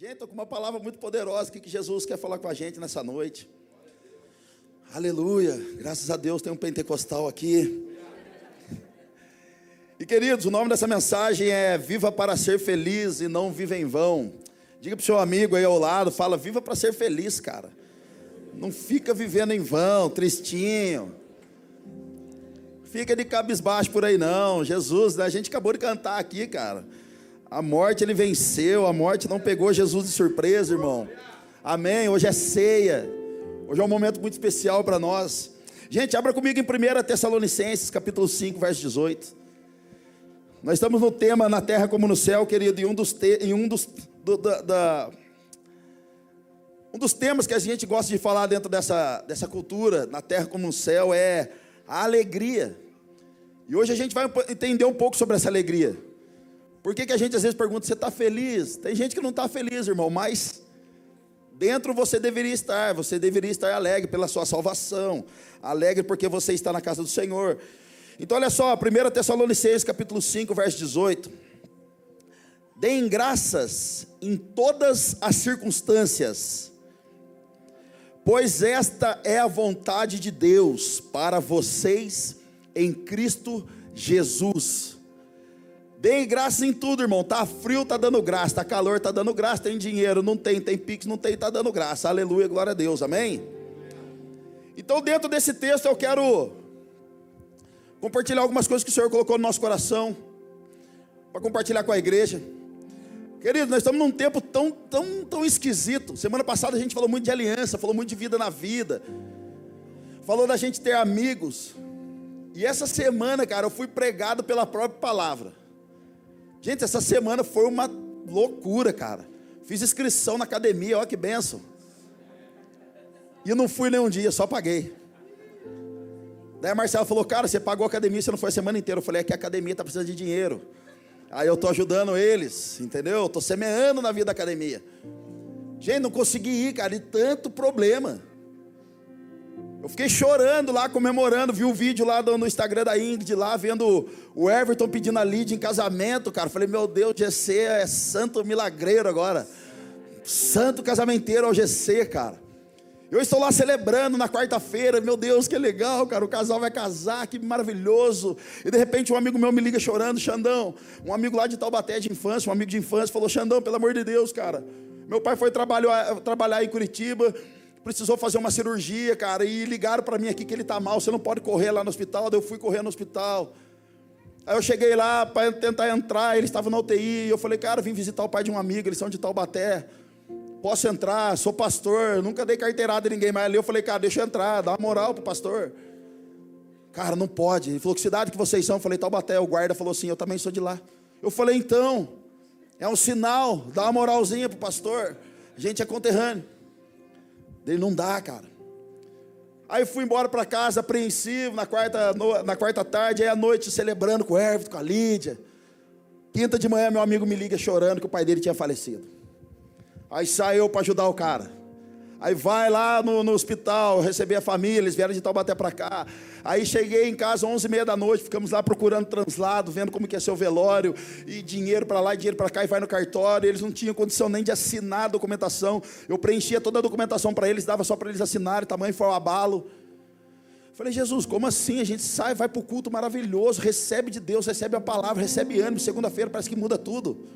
Gente, estou com uma palavra muito poderosa que Jesus quer falar com a gente nessa noite. Aleluia. Graças a Deus tem um pentecostal aqui. E queridos, o nome dessa mensagem é Viva para ser feliz e não viva em vão. Diga para o seu amigo aí ao lado, fala, viva para ser feliz, cara. Não fica vivendo em vão, tristinho. Fica de cabisbaixo por aí não. Jesus, né? a gente acabou de cantar aqui, cara. A morte ele venceu, a morte não pegou Jesus de surpresa, irmão. Amém. Hoje é ceia. Hoje é um momento muito especial para nós. Gente, abra comigo em 1 Tessalonicenses, capítulo 5, verso 18. Nós estamos no tema na terra como no céu, querido, e um dos, te, um dos, do, da, da, um dos temas que a gente gosta de falar dentro dessa, dessa cultura, na terra como no céu, é a alegria. E hoje a gente vai entender um pouco sobre essa alegria. Por que, que a gente às vezes pergunta, você está feliz? Tem gente que não está feliz, irmão, mas dentro você deveria estar, você deveria estar alegre pela sua salvação, alegre porque você está na casa do Senhor. Então olha só, 1 Tessalonicenses capítulo 5, verso 18. Deem graças em todas as circunstâncias, pois esta é a vontade de Deus para vocês em Cristo Jesus. Deem graça em tudo, irmão. Tá frio, tá dando graça. Tá calor, tá dando graça. Tem dinheiro, não tem. Tem pix, não tem, tá dando graça. Aleluia, glória a Deus. Amém? Então, dentro desse texto, eu quero compartilhar algumas coisas que o Senhor colocou no nosso coração para compartilhar com a igreja. Querido, nós estamos num tempo tão, tão, tão esquisito. Semana passada a gente falou muito de aliança, falou muito de vida na vida, falou da gente ter amigos. E essa semana, cara, eu fui pregado pela própria palavra. Gente, essa semana foi uma loucura, cara. Fiz inscrição na academia, olha que benção. E não fui nenhum dia, só paguei. Daí a Marcela falou, cara, você pagou a academia, você não foi a semana inteira. Eu falei, é que a academia está precisando de dinheiro. Aí eu estou ajudando eles, entendeu? Estou semeando na vida da academia. Gente, não consegui ir, cara, de tanto problema. Eu fiquei chorando lá, comemorando, vi um vídeo lá no Instagram da Ingrid, lá, vendo o Everton pedindo a Lid em casamento, cara. Falei, meu Deus, GC é santo milagreiro agora. Santo casamenteiro ao GC, cara. Eu estou lá celebrando na quarta-feira, meu Deus, que legal, cara, o casal vai casar, que maravilhoso. E de repente um amigo meu me liga chorando, Xandão, um amigo lá de Taubaté de infância, um amigo de infância, falou: Xandão, pelo amor de Deus, cara, meu pai foi trabalhar, trabalhar em Curitiba, precisou fazer uma cirurgia, cara, e ligaram para mim aqui que ele está mal, você não pode correr lá no hospital. Eu fui correr no hospital. Aí eu cheguei lá para tentar entrar, ele estava na UTI, eu falei, cara, vim visitar o pai de um amigo, eles são de Taubaté. Posso entrar, sou pastor, nunca dei carteirada em ninguém mais ali. Eu falei, cara, deixa eu entrar, dá uma moral pro pastor. Cara, não pode. Ele falou, que cidade que vocês são? Eu falei, Taubaté. O guarda falou assim, eu também sou de lá. Eu falei, então, é um sinal, dá uma moralzinha pro pastor. A gente é conterrâneo. Ele não dá, cara. Aí fui embora para casa, apreensivo, na quarta, no, na quarta tarde, aí à noite celebrando com o Everton, com a Lídia. Quinta de manhã, meu amigo me liga chorando que o pai dele tinha falecido. Aí saiu para ajudar o cara. Aí vai lá no, no, hospital, receber a família, eles vieram de Taubaté para cá. Aí cheguei em casa, 11 e meia da noite, ficamos lá procurando translado, vendo como que ser o velório, e dinheiro para lá, e dinheiro para cá, e vai no cartório. Eles não tinham condição nem de assinar a documentação. Eu preenchia toda a documentação para eles, dava só para eles assinarem, tamanho foi o abalo. Falei, Jesus, como assim? A gente sai, vai para o culto maravilhoso, recebe de Deus, recebe a palavra, recebe ânimo, segunda-feira parece que muda tudo.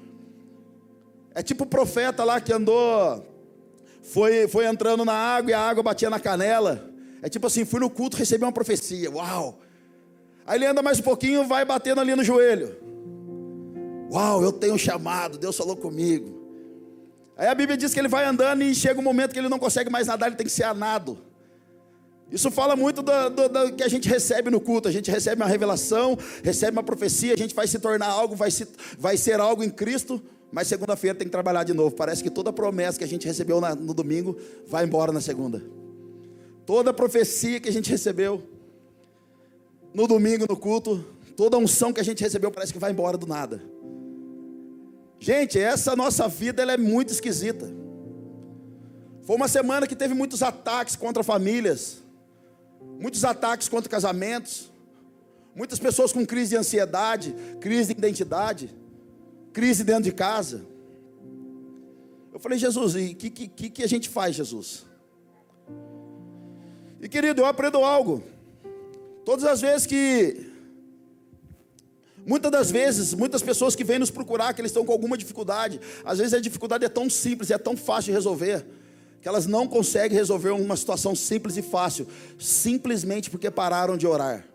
É tipo o profeta lá que andou foi, foi entrando na água e a água batia na canela. É tipo assim, fui no culto, recebi uma profecia. Uau! Aí ele anda mais um pouquinho, vai batendo ali no joelho. Uau, eu tenho um chamado, Deus falou comigo. Aí a Bíblia diz que ele vai andando e chega um momento que ele não consegue mais nadar, ele tem que ser anado. Isso fala muito do, do, do, que a gente recebe no culto. A gente recebe uma revelação, recebe uma profecia, a gente vai se tornar algo, vai, se, vai ser algo em Cristo, mas segunda-feira tem que trabalhar de novo. Parece que toda promessa que a gente recebeu no domingo vai embora na segunda. Toda profecia que a gente recebeu no domingo no culto, toda unção que a gente recebeu parece que vai embora do nada. Gente, essa nossa vida ela é muito esquisita. Foi uma semana que teve muitos ataques contra famílias, muitos ataques contra casamentos, muitas pessoas com crise de ansiedade, crise de identidade crise dentro de casa. Eu falei, Jesus, e o que, que, que a gente faz, Jesus? E querido, eu aprendo algo. Todas as vezes que. Muitas das vezes, muitas pessoas que vêm nos procurar, que eles estão com alguma dificuldade, às vezes a dificuldade é tão simples, é tão fácil de resolver, que elas não conseguem resolver uma situação simples e fácil, simplesmente porque pararam de orar,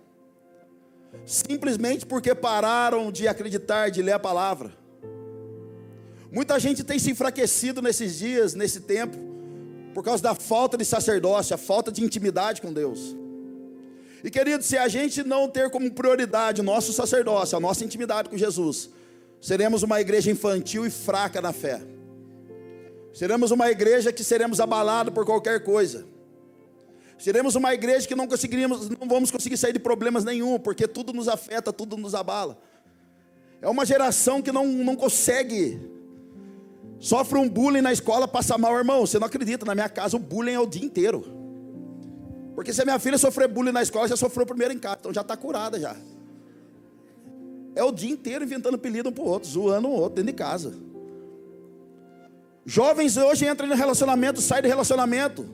simplesmente porque pararam de acreditar, de ler a palavra. Muita gente tem se enfraquecido nesses dias, nesse tempo, por causa da falta de sacerdócio, a falta de intimidade com Deus. E querido, se a gente não ter como prioridade o nosso sacerdócio, a nossa intimidade com Jesus, seremos uma igreja infantil e fraca na fé. Seremos uma igreja que seremos abalados por qualquer coisa. Seremos uma igreja que não conseguiríamos, não vamos conseguir sair de problemas nenhum, porque tudo nos afeta, tudo nos abala. É uma geração que não, não consegue Sofre um bullying na escola, passa mal, irmão. Você não acredita, na minha casa o bullying é o dia inteiro. Porque se a minha filha sofrer bullying na escola, já sofreu primeiro em casa, então já está curada já. É o dia inteiro inventando apelido um para o outro, zoando um outro dentro de casa. Jovens hoje entram no relacionamento, saem do relacionamento.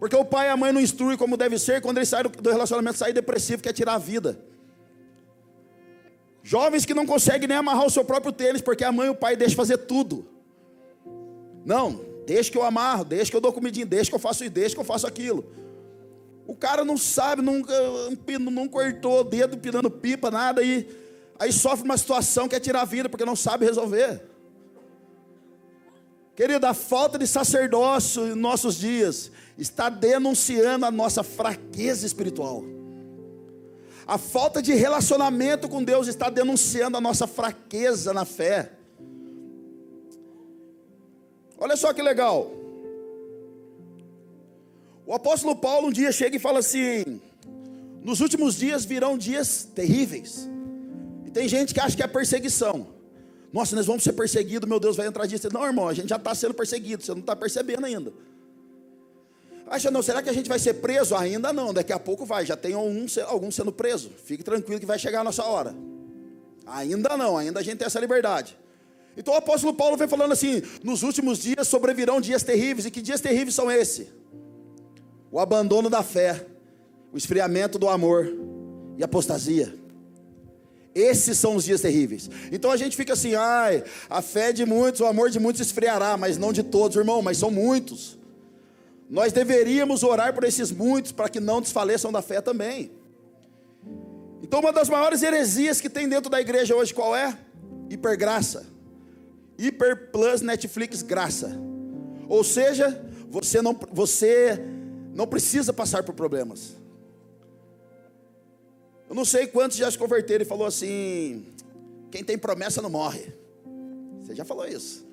Porque o pai e a mãe não instruem como deve ser, quando ele sai do relacionamento, sai depressivo, quer tirar a vida. Jovens que não conseguem nem amarrar o seu próprio tênis, porque a mãe e o pai deixam fazer tudo. Não, deixa que eu amarro, deixa que eu dou comidinha, deixa que eu faço isso, deixa que eu faço aquilo. O cara não sabe, nunca, não cortou o dedo pirando pipa, nada, e aí sofre uma situação que é tirar a vida, porque não sabe resolver. Querido, a falta de sacerdócio em nossos dias está denunciando a nossa fraqueza espiritual. A falta de relacionamento com Deus está denunciando a nossa fraqueza na fé. Olha só que legal. O apóstolo Paulo um dia chega e fala assim: nos últimos dias virão dias terríveis. E tem gente que acha que é perseguição. Nossa, nós vamos ser perseguidos, meu Deus vai entrar disso. Não, irmão, a gente já está sendo perseguido, você não está percebendo ainda. Acha não, será que a gente vai ser preso? Ainda não, daqui a pouco vai, já tem um, algum sendo preso. Fique tranquilo que vai chegar a nossa hora. Ainda não, ainda a gente tem essa liberdade. Então o apóstolo Paulo vem falando assim: nos últimos dias sobrevirão dias terríveis, e que dias terríveis são esses? O abandono da fé, o esfriamento do amor e apostasia. Esses são os dias terríveis. Então a gente fica assim, ai, a fé de muitos, o amor de muitos esfriará, mas não de todos, irmão, mas são muitos. Nós deveríamos orar por esses muitos para que não desfaleçam da fé também. Então, uma das maiores heresias que tem dentro da igreja hoje, qual é? Hipergraça. Hiper Plus Netflix graça. Ou seja, você não, você não precisa passar por problemas. Eu não sei quantos já se converteram e falou assim: quem tem promessa não morre. Você já falou isso?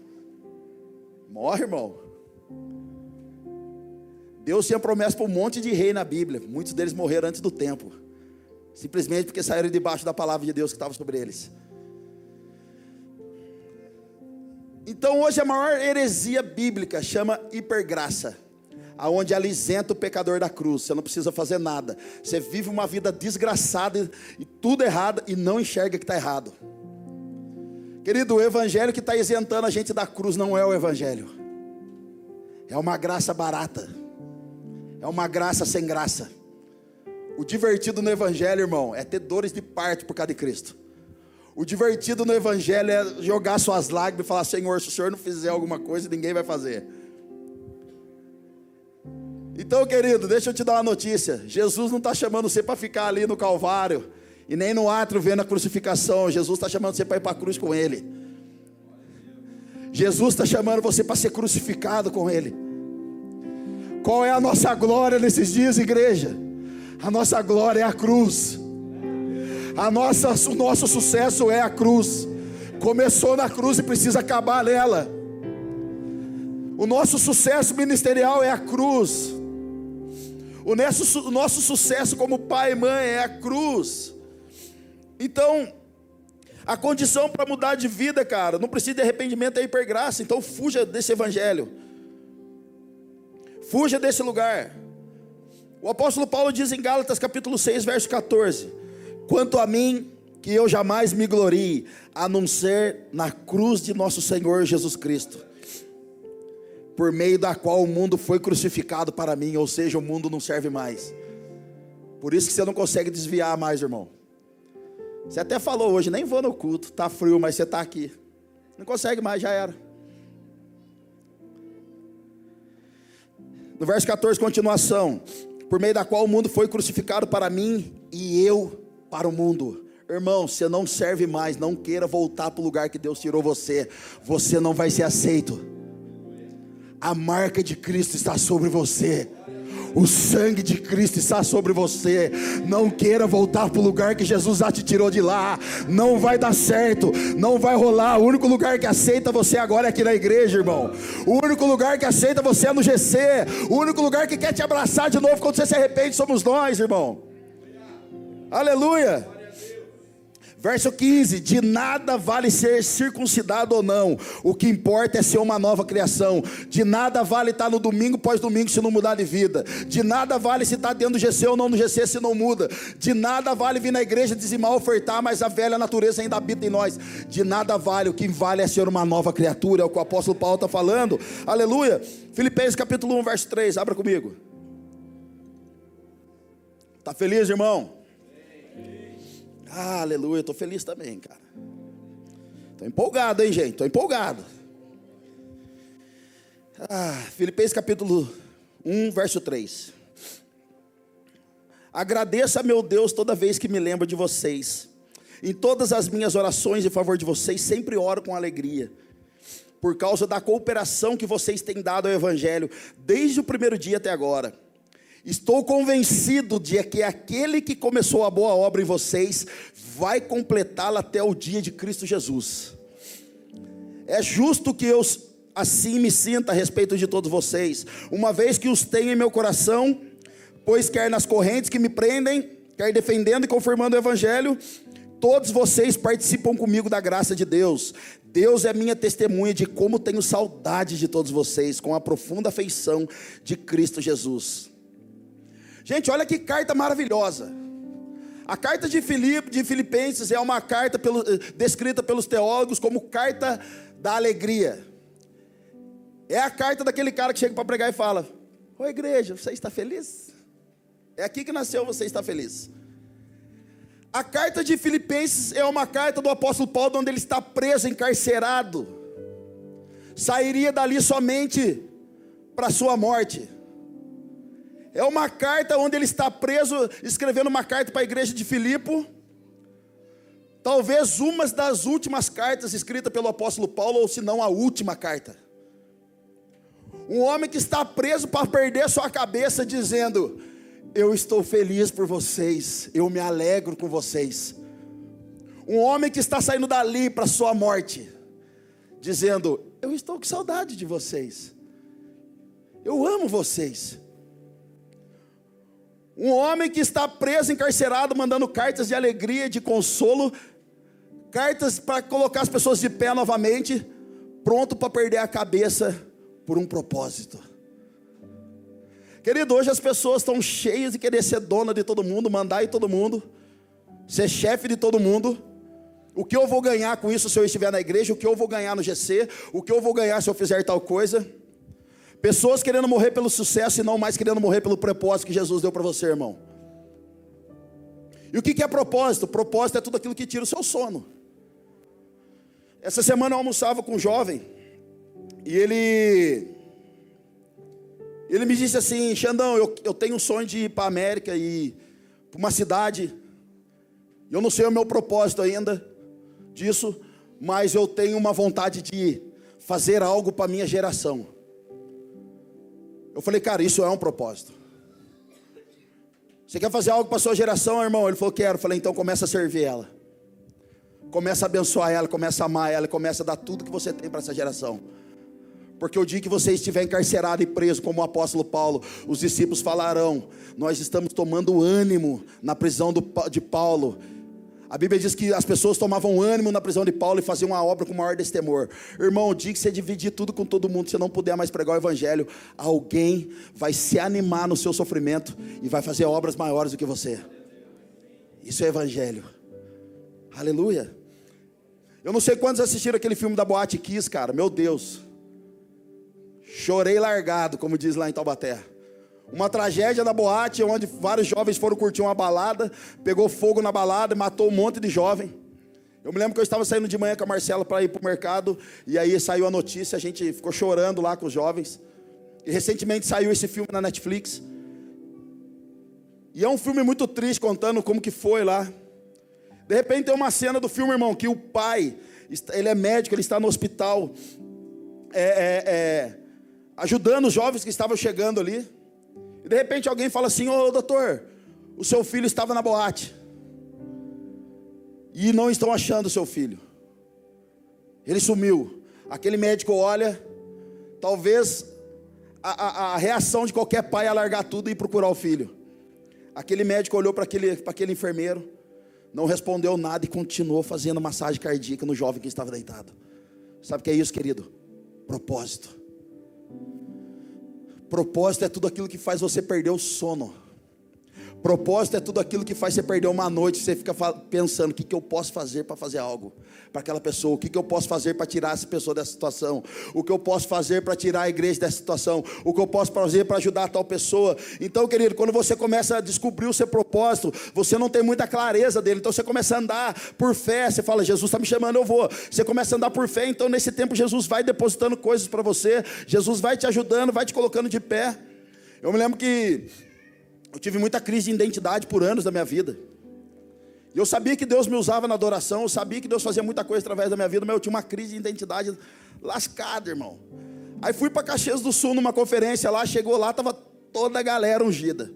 Morre, irmão. Deus tinha promessa para um monte de rei na Bíblia. Muitos deles morreram antes do tempo. Simplesmente porque saíram debaixo da palavra de Deus que estava sobre eles. Então hoje a maior heresia bíblica chama hipergraça, aonde alisenta o pecador da cruz. Você não precisa fazer nada. Você vive uma vida desgraçada e tudo errado e não enxerga que está errado. Querido, o evangelho que está isentando a gente da cruz não é o evangelho. É uma graça barata. É uma graça sem graça. O divertido no evangelho, irmão, é ter dores de parto por causa de Cristo. O divertido no Evangelho é jogar suas lágrimas e falar: Senhor, se o Senhor não fizer alguma coisa, ninguém vai fazer. Então, querido, deixa eu te dar uma notícia: Jesus não está chamando você para ficar ali no Calvário e nem no átrio vendo a crucificação. Jesus está chamando você para ir para a cruz com Ele. Jesus está chamando você para ser crucificado com Ele. Qual é a nossa glória nesses dias, igreja? A nossa glória é a cruz. A nossa, o nosso sucesso é a cruz. Começou na cruz e precisa acabar nela. O nosso sucesso ministerial é a cruz. O nosso, o nosso sucesso como pai e mãe é a cruz. Então, a condição para mudar de vida, cara, não precisa de arrependimento, é hipergraça. Então, fuja desse evangelho. Fuja desse lugar. O apóstolo Paulo diz em Gálatas capítulo 6, verso 14: Quanto a mim, que eu jamais me glorie, a não ser na cruz de nosso Senhor Jesus Cristo. por meio da qual o mundo foi crucificado para mim, ou seja, o mundo não serve mais. Por isso que você não consegue desviar mais, irmão. Você até falou hoje, nem vou no culto, tá frio, mas você está aqui. Não consegue mais, já era. No verso 14, continuação: Por meio da qual o mundo foi crucificado para mim e eu para o mundo. Irmão, você não serve mais, não queira voltar para o lugar que Deus tirou você, você não vai ser aceito. A marca de Cristo está sobre você. O sangue de Cristo está sobre você. Não queira voltar para o lugar que Jesus já te tirou de lá. Não vai dar certo. Não vai rolar. O único lugar que aceita você agora é aqui na igreja, irmão. O único lugar que aceita você é no GC. O único lugar que quer te abraçar de novo quando você se arrepende somos nós, irmão. Aleluia. Verso 15: De nada vale ser circuncidado ou não, o que importa é ser uma nova criação. De nada vale estar no domingo pós domingo se não mudar de vida. De nada vale se estar dentro do GC ou não no GC se não muda. De nada vale vir na igreja dizimar, ofertar, mas a velha natureza ainda habita em nós. De nada vale, o que vale é ser uma nova criatura, é o que o apóstolo Paulo está falando. Aleluia. Filipenses capítulo 1, verso 3, abra comigo. Está feliz, irmão? Ah, aleluia, estou feliz também, cara. Estou empolgado, hein, gente? Estou empolgado. Ah, Filipenses capítulo 1, verso 3. Agradeça a meu Deus toda vez que me lembro de vocês. Em todas as minhas orações em favor de vocês, sempre oro com alegria. Por causa da cooperação que vocês têm dado ao Evangelho, desde o primeiro dia até agora Estou convencido de que aquele que começou a boa obra em vocês vai completá-la até o dia de Cristo Jesus. É justo que eu assim me sinta a respeito de todos vocês, uma vez que os tenho em meu coração, pois quer nas correntes que me prendem, quer defendendo e confirmando o evangelho, todos vocês participam comigo da graça de Deus. Deus é minha testemunha de como tenho saudade de todos vocês, com a profunda afeição de Cristo Jesus. Gente, olha que carta maravilhosa. A carta de, Filipe, de Filipenses é uma carta pelo, eh, descrita pelos teólogos como carta da alegria. É a carta daquele cara que chega para pregar e fala: Ô igreja, você está feliz? É aqui que nasceu, você está feliz. A carta de Filipenses é uma carta do apóstolo Paulo, onde ele está preso, encarcerado. Sairia dali somente para sua morte. É uma carta onde ele está preso, escrevendo uma carta para a igreja de Filipe. Talvez uma das últimas cartas escritas pelo apóstolo Paulo, ou se não a última carta. Um homem que está preso para perder sua cabeça, dizendo: Eu estou feliz por vocês, eu me alegro com vocês. Um homem que está saindo dali para sua morte, dizendo: Eu estou com saudade de vocês, eu amo vocês. Um homem que está preso, encarcerado, mandando cartas de alegria, de consolo, cartas para colocar as pessoas de pé novamente, pronto para perder a cabeça por um propósito. Querido, hoje as pessoas estão cheias de querer ser dona de todo mundo, mandar em todo mundo, ser chefe de todo mundo. O que eu vou ganhar com isso se eu estiver na igreja? O que eu vou ganhar no GC? O que eu vou ganhar se eu fizer tal coisa? Pessoas querendo morrer pelo sucesso e não mais querendo morrer pelo propósito que Jesus deu para você, irmão. E o que é propósito? Propósito é tudo aquilo que tira o seu sono. Essa semana eu almoçava com um jovem e ele ele me disse assim, Xandão, eu, eu tenho um sonho de ir para a América e para uma cidade. Eu não sei o meu propósito ainda disso, mas eu tenho uma vontade de fazer algo para minha geração. Eu falei, cara, isso é um propósito. Você quer fazer algo para sua geração, irmão? Ele falou, quero. Eu falei, então começa a servir ela. Começa a abençoar ela, começa a amar ela, começa a dar tudo que você tem para essa geração. Porque o dia que você estiver encarcerado e preso, como o apóstolo Paulo, os discípulos falarão: Nós estamos tomando ânimo na prisão do, de Paulo a Bíblia diz que as pessoas tomavam ânimo na prisão de Paulo e faziam uma obra com maior destemor. Irmão, o dia que você dividir tudo com todo mundo, você não puder mais pregar o Evangelho, alguém vai se animar no seu sofrimento e vai fazer obras maiores do que você. Isso é Evangelho. Aleluia. Eu não sei quantos assistiram aquele filme da Boate Kiss, cara. Meu Deus. Chorei largado, como diz lá em Taubaté. Uma tragédia na boate, onde vários jovens foram curtir uma balada, pegou fogo na balada, matou um monte de jovem. Eu me lembro que eu estava saindo de manhã com a Marcela para ir para o mercado, e aí saiu a notícia, a gente ficou chorando lá com os jovens. E recentemente saiu esse filme na Netflix. E é um filme muito triste, contando como que foi lá. De repente tem uma cena do filme, irmão, que o pai, ele é médico, ele está no hospital, é, é, é, ajudando os jovens que estavam chegando ali. E de repente alguém fala assim: Ô doutor, o seu filho estava na boate. E não estão achando o seu filho. Ele sumiu. Aquele médico olha, talvez a, a, a reação de qualquer pai é largar tudo e procurar o filho. Aquele médico olhou para aquele, aquele enfermeiro, não respondeu nada e continuou fazendo massagem cardíaca no jovem que estava deitado. Sabe o que é isso, querido? Propósito. Propósito é tudo aquilo que faz você perder o sono. Propósito é tudo aquilo que faz você perder uma noite, você fica pensando: o que, que eu posso fazer para fazer algo para aquela pessoa? O que, que eu posso fazer para tirar essa pessoa dessa situação? O que eu posso fazer para tirar a igreja dessa situação? O que eu posso fazer para ajudar a tal pessoa? Então, querido, quando você começa a descobrir o seu propósito, você não tem muita clareza dele, então você começa a andar por fé. Você fala: Jesus está me chamando, eu vou. Você começa a andar por fé, então nesse tempo Jesus vai depositando coisas para você, Jesus vai te ajudando, vai te colocando de pé. Eu me lembro que eu tive muita crise de identidade por anos da minha vida. Eu sabia que Deus me usava na adoração, eu sabia que Deus fazia muita coisa através da minha vida, mas eu tinha uma crise de identidade lascada, irmão. Aí fui para Caxias do Sul numa conferência lá, chegou lá, tava toda a galera ungida.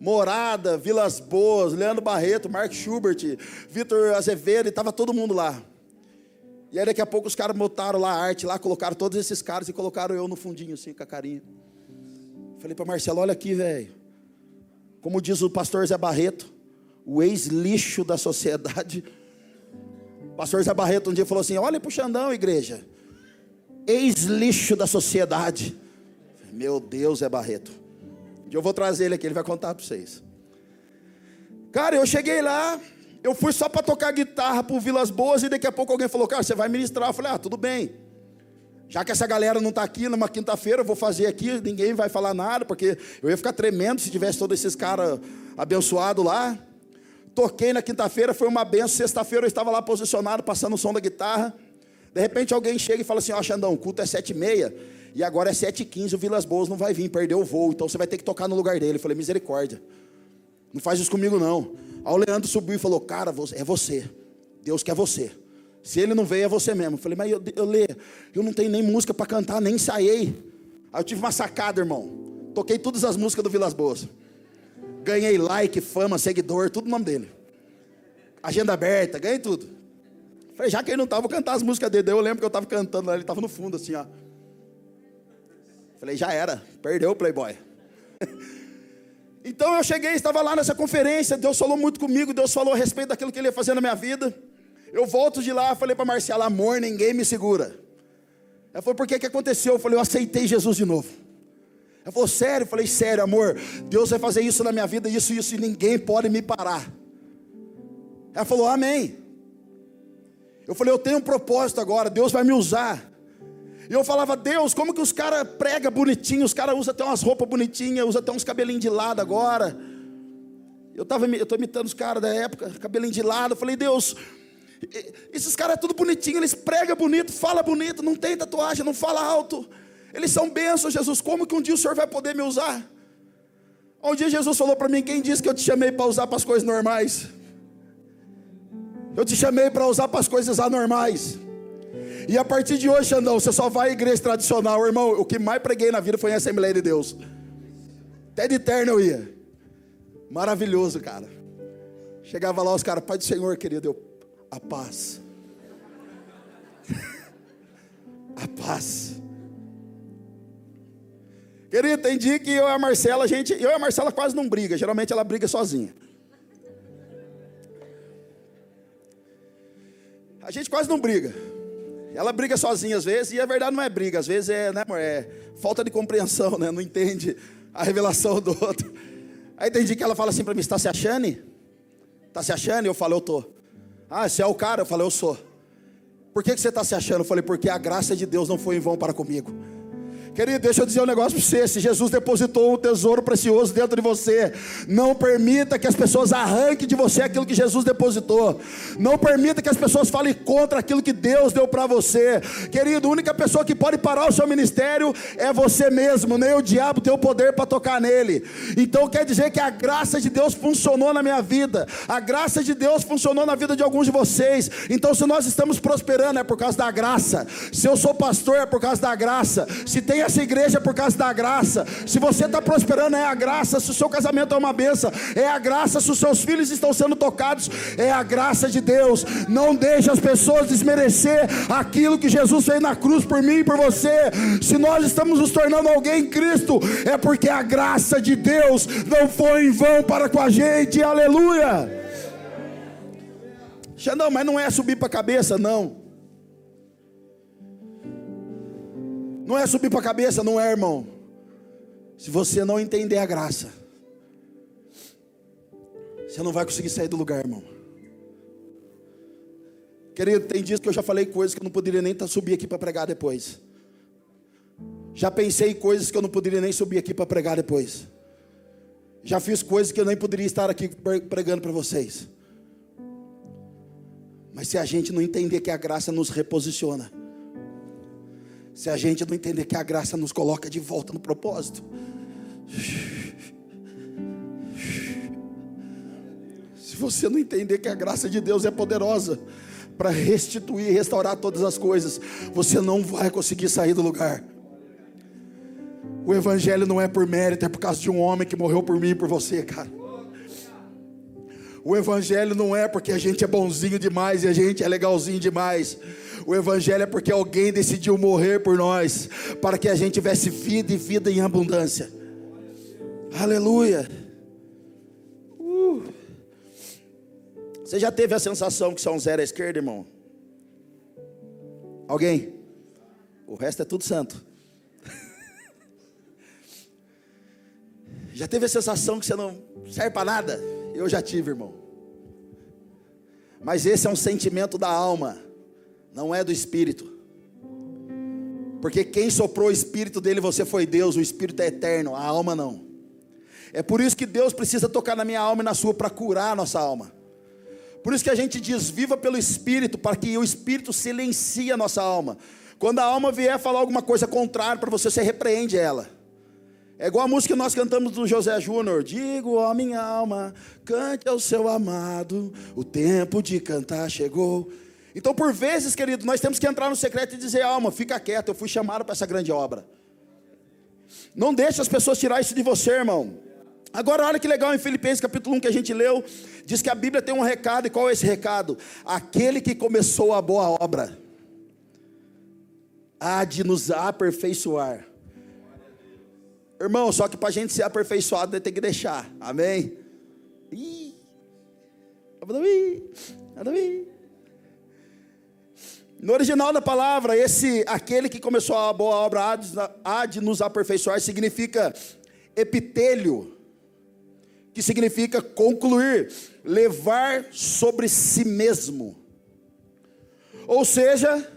Morada, Vilas Boas, Leandro Barreto, Mark Schubert, Vitor Azevedo, e tava todo mundo lá. E aí daqui a pouco os caras botaram lá a arte lá, colocaram todos esses caras e colocaram eu no fundinho assim, com a carinha. Falei para Marcelo, olha aqui, velho. Como diz o pastor Zé Barreto, o ex-lixo da sociedade. O pastor Zé Barreto um dia falou assim: Olha para o Xandão, igreja. Ex-lixo da sociedade. Meu Deus, Zé Barreto. Eu vou trazer ele aqui, ele vai contar para vocês. Cara, eu cheguei lá, eu fui só para tocar guitarra para Vilas Boas e daqui a pouco alguém falou: Cara, você vai ministrar? Eu falei: Ah, tudo bem. Já que essa galera não está aqui numa quinta-feira, eu vou fazer aqui, ninguém vai falar nada, porque eu ia ficar tremendo se tivesse todos esses caras abençoados lá. Toquei na quinta-feira, foi uma benção. Sexta-feira eu estava lá posicionado, passando o som da guitarra. De repente alguém chega e fala assim: Ó, oh, Xandão, o culto é sete e meia, e agora é sete e quinze, o Vilas Boas não vai vir, perdeu o voo, então você vai ter que tocar no lugar dele. Eu falei: Misericórdia, não faz isso comigo não. Aí o Leandro subiu e falou: Cara, é você, Deus quer você. Se ele não veio, é você mesmo. Eu falei, mas eu, eu leio, eu não tenho nem música para cantar, nem ensaiei. Aí eu tive uma sacada, irmão. Toquei todas as músicas do Vilas Boas. Ganhei like, fama, seguidor, tudo no nome dele. Agenda aberta, ganhei tudo. Falei, já que ele não estava, vou cantar as músicas dele. eu lembro que eu estava cantando ele estava no fundo assim, ó. Falei, já era, perdeu o Playboy. então eu cheguei, estava lá nessa conferência, Deus falou muito comigo, Deus falou a respeito daquilo que ele ia fazer na minha vida. Eu volto de lá, falei para Marcela, amor, ninguém me segura. Ela falou, por que que aconteceu? Eu falei, eu aceitei Jesus de novo. Ela falou, sério? Eu falei, sério, amor, Deus vai fazer isso na minha vida, isso, isso, e ninguém pode me parar. Ela falou, amém. Eu falei, eu tenho um propósito agora, Deus vai me usar. E eu falava, Deus, como que os caras pregam bonitinho, os caras usam até umas roupas bonitinhas, usam até uns cabelinhos de lado agora. Eu estava eu imitando os caras da época, cabelinho de lado. Eu falei, Deus, esses caras é tudo bonitinho, eles pregam bonito, fala bonito, não tem tatuagem, não fala alto. Eles são bênçãos, Jesus. Como que um dia o Senhor vai poder me usar? Um dia Jesus falou para mim: Quem disse que eu te chamei para usar para as coisas normais? Eu te chamei para usar para as coisas anormais. E a partir de hoje, Xandão, você só vai à igreja tradicional, irmão. O que mais preguei na vida foi em Assembleia de Deus. Até de terno eu ia. Maravilhoso, cara. Chegava lá, os caras, Pai do Senhor, querido. Eu, a paz. a paz. Querido, tem dia que eu e a Marcela, a gente, eu e a Marcela quase não briga, geralmente ela briga sozinha. A gente quase não briga. Ela briga sozinha às vezes, e a verdade não é briga, às vezes é, né, é falta de compreensão, né? Não entende a revelação do outro. Aí tem dia que ela fala assim para mim: está se achando? Está se achando? Eu falo: eu tô. Ah, você é o cara? Eu falei, eu sou. Por que, que você está se achando? Eu falei, porque a graça de Deus não foi em vão para comigo. Querido, deixa eu dizer um negócio para você. Se Jesus depositou um tesouro precioso dentro de você, não permita que as pessoas arranquem de você aquilo que Jesus depositou. Não permita que as pessoas falem contra aquilo que Deus deu para você. Querido, a única pessoa que pode parar o seu ministério é você mesmo. Nem o diabo tem o poder para tocar nele. Então quer dizer que a graça de Deus funcionou na minha vida. A graça de Deus funcionou na vida de alguns de vocês. Então, se nós estamos prosperando, é por causa da graça. Se eu sou pastor, é por causa da graça. Se tem essa igreja é por causa da graça. Se você está prosperando, é a graça. Se o seu casamento é uma benção, é a graça. Se os seus filhos estão sendo tocados, é a graça de Deus. Não deixe as pessoas desmerecer aquilo que Jesus fez na cruz por mim e por você. Se nós estamos nos tornando alguém em Cristo, é porque a graça de Deus não foi em vão para com a gente. Aleluia. Xandão, mas não é subir para a cabeça, não. Não é subir para a cabeça, não é, irmão. Se você não entender a graça, você não vai conseguir sair do lugar, irmão. Querido, tem dias que eu já falei coisas que eu não poderia nem tá, subir aqui para pregar depois. Já pensei coisas que eu não poderia nem subir aqui para pregar depois. Já fiz coisas que eu nem poderia estar aqui pregando para vocês. Mas se a gente não entender que a graça nos reposiciona, se a gente não entender que a graça nos coloca de volta no propósito. Se você não entender que a graça de Deus é poderosa para restituir e restaurar todas as coisas, você não vai conseguir sair do lugar. O Evangelho não é por mérito, é por causa de um homem que morreu por mim e por você, cara. O Evangelho não é porque a gente é bonzinho demais e a gente é legalzinho demais. O Evangelho é porque alguém decidiu morrer por nós, para que a gente tivesse vida e vida em abundância. Aleluia. Uh. Você já teve a sensação que são zero à esquerda, irmão? Alguém? O resto é tudo santo. já teve a sensação que você não serve para nada? Eu já tive, irmão. Mas esse é um sentimento da alma, não é do espírito. Porque quem soprou o espírito dele, você foi Deus, o espírito é eterno, a alma não. É por isso que Deus precisa tocar na minha alma e na sua para curar a nossa alma. Por isso que a gente diz: viva pelo espírito, para que o espírito silencie a nossa alma. Quando a alma vier falar alguma coisa contrária para você, você repreende ela. É igual a música que nós cantamos do José Júnior. Digo, ó minha alma, cante ao seu amado, o tempo de cantar chegou. Então, por vezes, querido, nós temos que entrar no secreto e dizer, alma, fica quieto, eu fui chamado para essa grande obra. Não deixe as pessoas tirar isso de você, irmão. Agora, olha que legal em Filipenses capítulo 1 que a gente leu, diz que a Bíblia tem um recado, e qual é esse recado? Aquele que começou a boa obra, há de nos aperfeiçoar Irmão, só que para a gente ser aperfeiçoado, tem que deixar. Amém? No original da palavra, esse aquele que começou a boa obra há de nos aperfeiçoar significa epitélio, que significa concluir, levar sobre si mesmo. Ou seja,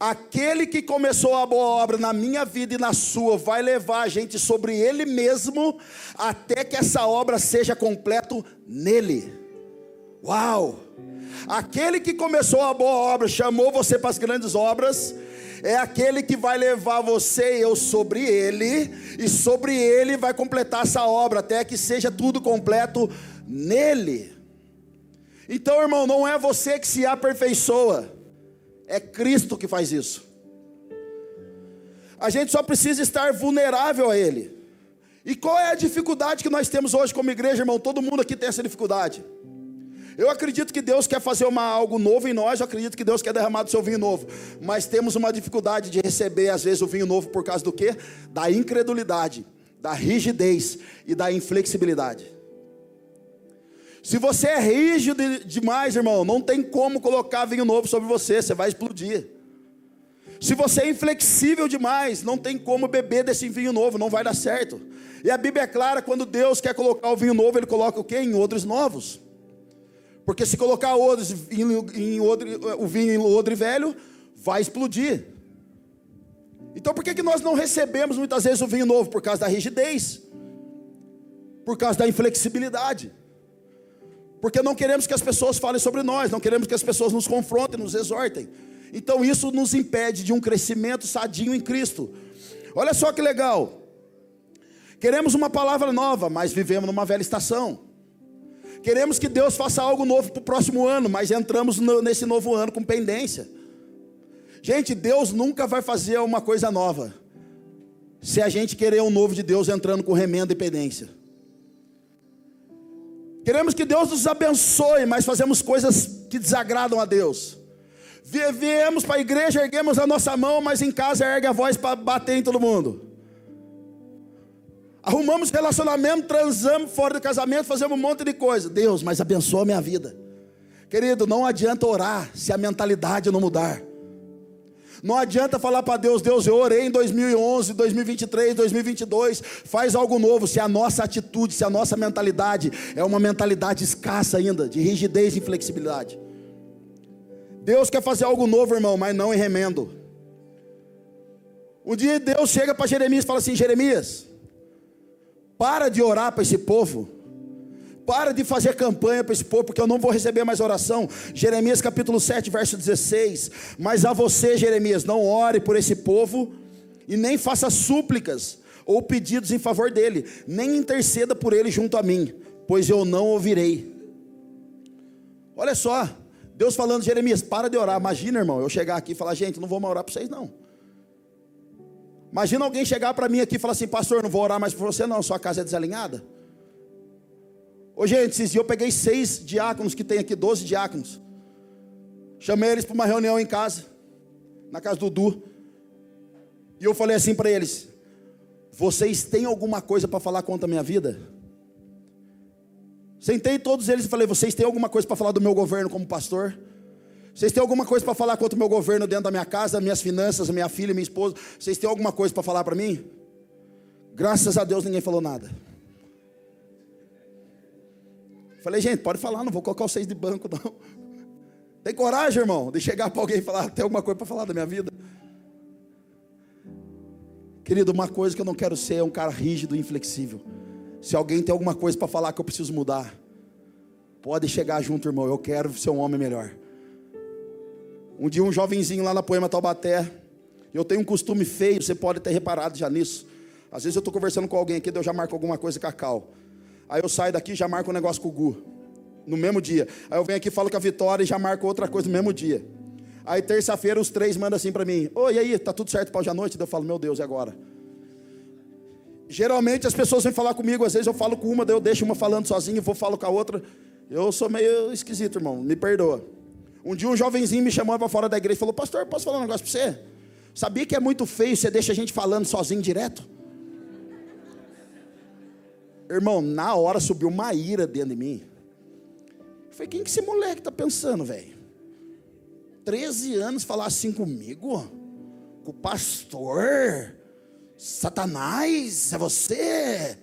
Aquele que começou a boa obra na minha vida e na sua vai levar a gente sobre ele mesmo até que essa obra seja completo nele. Uau! Aquele que começou a boa obra, chamou você para as grandes obras, é aquele que vai levar você e eu sobre ele, e sobre ele vai completar essa obra, até que seja tudo completo nele. Então, irmão, não é você que se aperfeiçoa, é Cristo que faz isso. A gente só precisa estar vulnerável a Ele. E qual é a dificuldade que nós temos hoje como igreja, irmão? Todo mundo aqui tem essa dificuldade. Eu acredito que Deus quer fazer uma, algo novo em nós, eu acredito que Deus quer derramar do seu vinho novo, mas temos uma dificuldade de receber, às vezes, o vinho novo por causa do quê? Da incredulidade, da rigidez e da inflexibilidade. Se você é rígido demais, irmão, não tem como colocar vinho novo sobre você, você vai explodir. Se você é inflexível demais, não tem como beber desse vinho novo, não vai dar certo. E a Bíblia é clara, quando Deus quer colocar o vinho novo, Ele coloca o quê? Em odres novos. Porque se colocar odres, em, em odre, o vinho em odre velho, vai explodir. Então por que, que nós não recebemos muitas vezes o vinho novo? Por causa da rigidez, por causa da inflexibilidade, porque não queremos que as pessoas falem sobre nós, não queremos que as pessoas nos confrontem, nos exortem. Então isso nos impede de um crescimento sadio em Cristo. Olha só que legal. Queremos uma palavra nova, mas vivemos numa velha estação. Queremos que Deus faça algo novo para o próximo ano, mas entramos no, nesse novo ano com pendência. Gente, Deus nunca vai fazer uma coisa nova se a gente querer um novo de Deus entrando com remenda e pendência. Queremos que Deus nos abençoe, mas fazemos coisas que desagradam a Deus. Viemos para a igreja, erguemos a nossa mão, mas em casa ergue a voz para bater em todo mundo. Arrumamos relacionamento, transamos fora do casamento, fazemos um monte de coisa. Deus, mas abençoa a minha vida. Querido, não adianta orar se a mentalidade não mudar. Não adianta falar para Deus, Deus, eu orei em 2011, 2023, 2022, faz algo novo, se a nossa atitude, se a nossa mentalidade é uma mentalidade escassa ainda, de rigidez e flexibilidade. Deus quer fazer algo novo, irmão, mas não em remendo. Um dia Deus chega para Jeremias e fala assim: Jeremias, para de orar para esse povo para de fazer campanha para esse povo, porque eu não vou receber mais oração. Jeremias capítulo 7, verso 16. Mas a você, Jeremias, não ore por esse povo e nem faça súplicas ou pedidos em favor dele, nem interceda por ele junto a mim, pois eu não ouvirei. Olha só, Deus falando, Jeremias, para de orar. Imagina, irmão, eu chegar aqui e falar, gente, não vou mais orar para vocês, não. Imagina alguém chegar para mim aqui e falar assim, pastor, não vou orar mais por você, não, sua casa é desalinhada. Ô gente, eu peguei seis diáconos que tem aqui, doze diáconos. Chamei eles para uma reunião em casa, na casa do Du. E eu falei assim para eles: Vocês têm alguma coisa para falar contra a minha vida? Sentei todos eles e falei: Vocês têm alguma coisa para falar do meu governo como pastor? Vocês têm alguma coisa para falar contra o meu governo dentro da minha casa, minhas finanças, minha filha, minha esposa? Vocês têm alguma coisa para falar para mim? Graças a Deus ninguém falou nada. Falei, gente, pode falar, não vou colocar vocês de banco, não. Tem coragem, irmão, de chegar para alguém e falar, tem alguma coisa para falar da minha vida? Querido, uma coisa que eu não quero ser é um cara rígido e inflexível. Se alguém tem alguma coisa para falar que eu preciso mudar, pode chegar junto, irmão. Eu quero ser um homem melhor. Um dia, um jovenzinho lá na Poema Taubaté, eu tenho um costume feio, você pode ter reparado já nisso. Às vezes eu estou conversando com alguém aqui, eu já marco alguma coisa cacau. Aí eu saio daqui e já marco um negócio com o Gu. No mesmo dia. Aí eu venho aqui falo com a Vitória e já marco outra coisa no mesmo dia. Aí terça-feira os três mandam assim para mim: Oi, e aí, tá tudo certo para hoje à noite? Eu falo: Meu Deus, e agora? Geralmente as pessoas vêm falar comigo, às vezes eu falo com uma, daí eu deixo uma falando sozinho e vou falo com a outra. Eu sou meio esquisito, irmão, me perdoa. Um dia um jovenzinho me chamou para fora da igreja e falou: Pastor, posso falar um negócio para você? Sabia que é muito feio você deixa a gente falando sozinho direto? Irmão, na hora subiu uma ira dentro de mim. Eu falei, quem que esse moleque tá pensando, velho? 13 anos falar assim comigo? Com o pastor? Satanás, é você?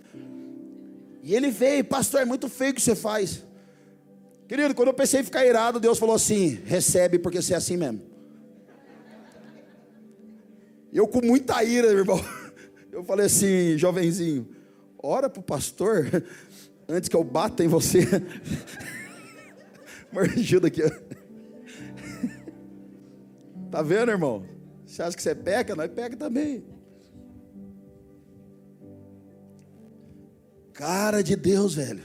E ele veio, pastor, é muito feio o que você faz. Querido, quando eu pensei em ficar irado, Deus falou assim: recebe, porque você é assim mesmo. Eu com muita ira, irmão. Eu falei assim, jovenzinho, ora para o pastor antes que eu bata em você. Me ajuda aqui. Tá vendo, irmão? Você acha que você peca? Nós peca também. Cara de Deus, velho.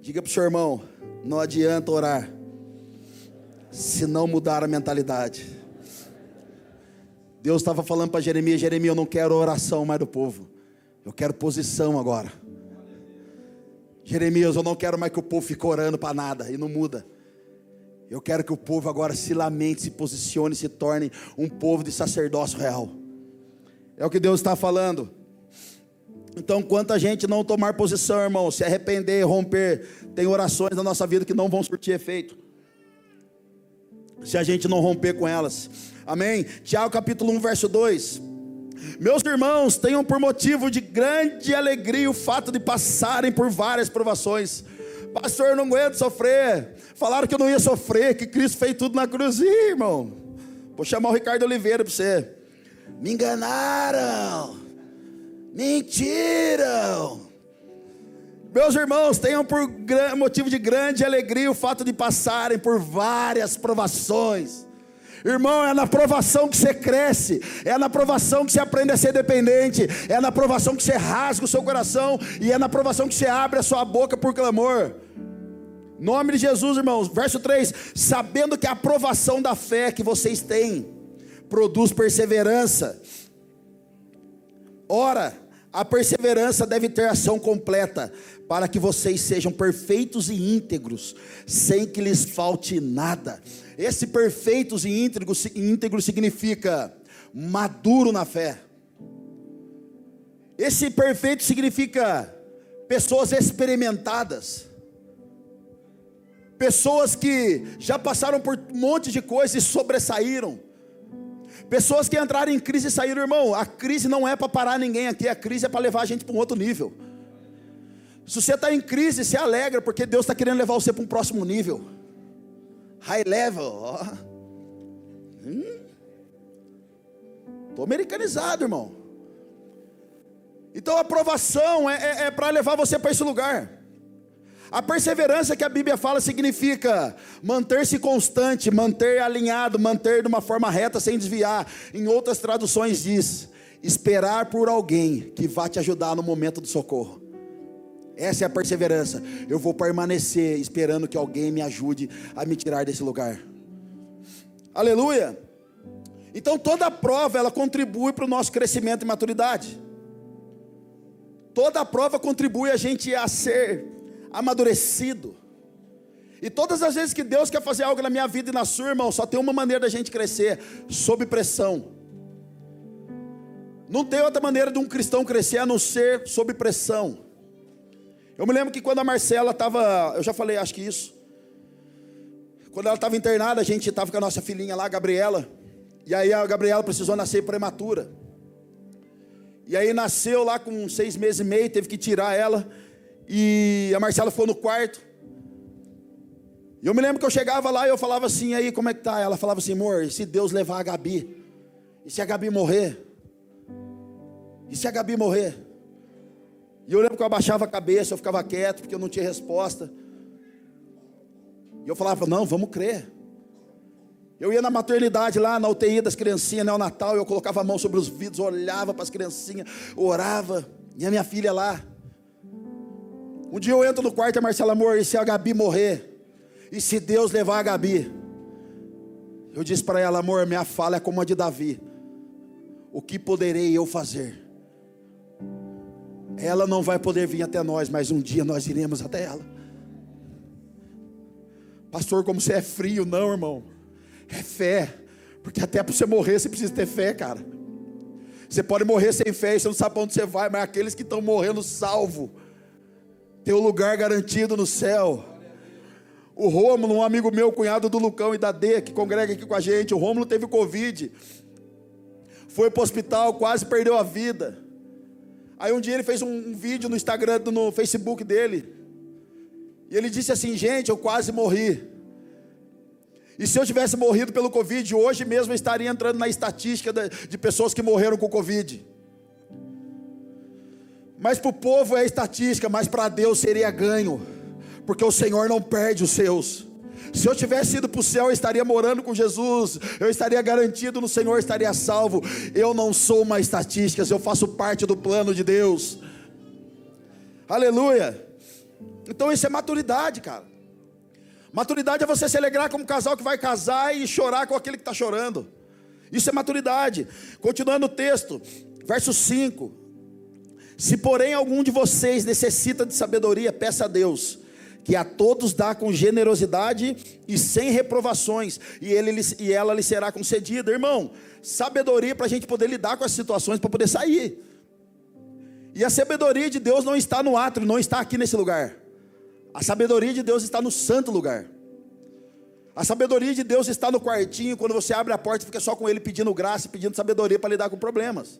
Diga para o seu irmão: não adianta orar se não mudar a mentalidade. Deus estava falando para Jeremias: Jeremias, eu não quero oração mais do povo, eu quero posição agora. Jeremias, eu não quero mais que o povo fique orando para nada e não muda. Eu quero que o povo agora se lamente, se posicione, se torne um povo de sacerdócio real. É o que Deus está falando. Então, quanta gente não tomar posição, irmão, se arrepender, romper, tem orações na nossa vida que não vão surtir efeito. Se a gente não romper com elas. Amém? Tiago capítulo 1, verso 2. Meus irmãos, tenham por motivo de grande alegria o fato de passarem por várias provações. Pastor, eu não aguento sofrer. Falaram que eu não ia sofrer, que Cristo fez tudo na cruz. Ih, irmão, Vou chamar o Ricardo Oliveira para você. Me enganaram. Mentiram. Meus irmãos, tenham por motivo de grande alegria o fato de passarem por várias provações. Irmão, é na provação que você cresce, é na provação que você aprende a ser dependente, é na provação que você rasga o seu coração e é na provação que você abre a sua boca por clamor. Nome de Jesus, irmãos. Verso 3: Sabendo que a aprovação da fé que vocês têm produz perseverança. Ora, a perseverança deve ter ação completa, para que vocês sejam perfeitos e íntegros, sem que lhes falte nada. Esse perfeitos e íntegros, íntegro significa maduro na fé. Esse perfeito significa pessoas experimentadas pessoas que já passaram por um monte de coisas e sobressaíram, pessoas que entraram em crise e saíram, irmão. A crise não é para parar ninguém aqui, a crise é para levar a gente para um outro nível. Se você está em crise, se alegra, porque Deus está querendo levar você para um próximo nível, high level. Estou hum? americanizado, irmão. Então a aprovação é, é, é para levar você para esse lugar. A perseverança que a Bíblia fala significa manter-se constante, manter alinhado, manter de uma forma reta sem desviar. Em outras traduções diz: esperar por alguém que vá te ajudar no momento do socorro. Essa é a perseverança. Eu vou permanecer esperando que alguém me ajude a me tirar desse lugar. Aleluia. Então toda prova ela contribui para o nosso crescimento e maturidade. Toda prova contribui a gente a ser amadurecido. E todas as vezes que Deus quer fazer algo na minha vida e na sua, irmão, só tem uma maneira da gente crescer: sob pressão. Não tem outra maneira de um cristão crescer a não ser sob pressão. Eu me lembro que quando a Marcela estava, eu já falei, acho que isso. Quando ela estava internada, a gente estava com a nossa filhinha lá, a Gabriela. E aí a Gabriela precisou nascer prematura. E aí nasceu lá com seis meses e meio, teve que tirar ela. E a Marcela ficou no quarto. E eu me lembro que eu chegava lá e eu falava assim, aí, como é que tá? Ela falava assim, amor, e se Deus levar a Gabi? E se a Gabi morrer? E se a Gabi morrer? E eu lembro que eu abaixava a cabeça, eu ficava quieto, porque eu não tinha resposta. E eu falava, não, vamos crer. Eu ia na maternidade lá, na UTI das criancinhas, Natal, eu colocava a mão sobre os vidros, olhava para as criancinhas, orava, e a minha filha lá. Um dia eu entro no quarto e Marcela, amor, e se a Gabi morrer? E se Deus levar a Gabi? Eu disse para ela, amor, minha fala é como a de Davi. O que poderei eu fazer? Ela não vai poder vir até nós, mas um dia nós iremos até ela. Pastor, como você é frio, não, irmão. É fé. Porque até para você morrer, você precisa ter fé, cara. Você pode morrer sem fé, você não sabe para onde você vai, mas aqueles que estão morrendo salvo tem um lugar garantido no céu. O Rômulo, um amigo meu, cunhado do Lucão e da D, que congrega aqui com a gente, o Rômulo teve Covid, foi para o hospital, quase perdeu a vida. Aí um dia ele fez um, vídeo no Instagram, no Facebook dele, e ele disse assim: Gente, eu quase morri. E se eu tivesse morrido pelo Covid, hoje mesmo eu estaria entrando na estatística de pessoas que morreram com Covid. Mas para o povo é estatística, mas para Deus seria ganho, porque o Senhor não perde os seus. Se eu tivesse ido para o céu, eu estaria morando com Jesus, eu estaria garantido no Senhor, estaria salvo. Eu não sou uma estatística, eu faço parte do plano de Deus. Aleluia. Então isso é maturidade, cara. Maturidade é você se alegrar como casal que vai casar e chorar com aquele que está chorando. Isso é maturidade. Continuando o texto, verso 5. Se porém algum de vocês necessita de sabedoria, peça a Deus, que a todos dá com generosidade e sem reprovações, e, ele, e ela lhe será concedida. Irmão, sabedoria para a gente poder lidar com as situações, para poder sair. E a sabedoria de Deus não está no átrio, não está aqui nesse lugar. A sabedoria de Deus está no santo lugar. A sabedoria de Deus está no quartinho, quando você abre a porta, fica só com Ele pedindo graça e pedindo sabedoria para lidar com problemas.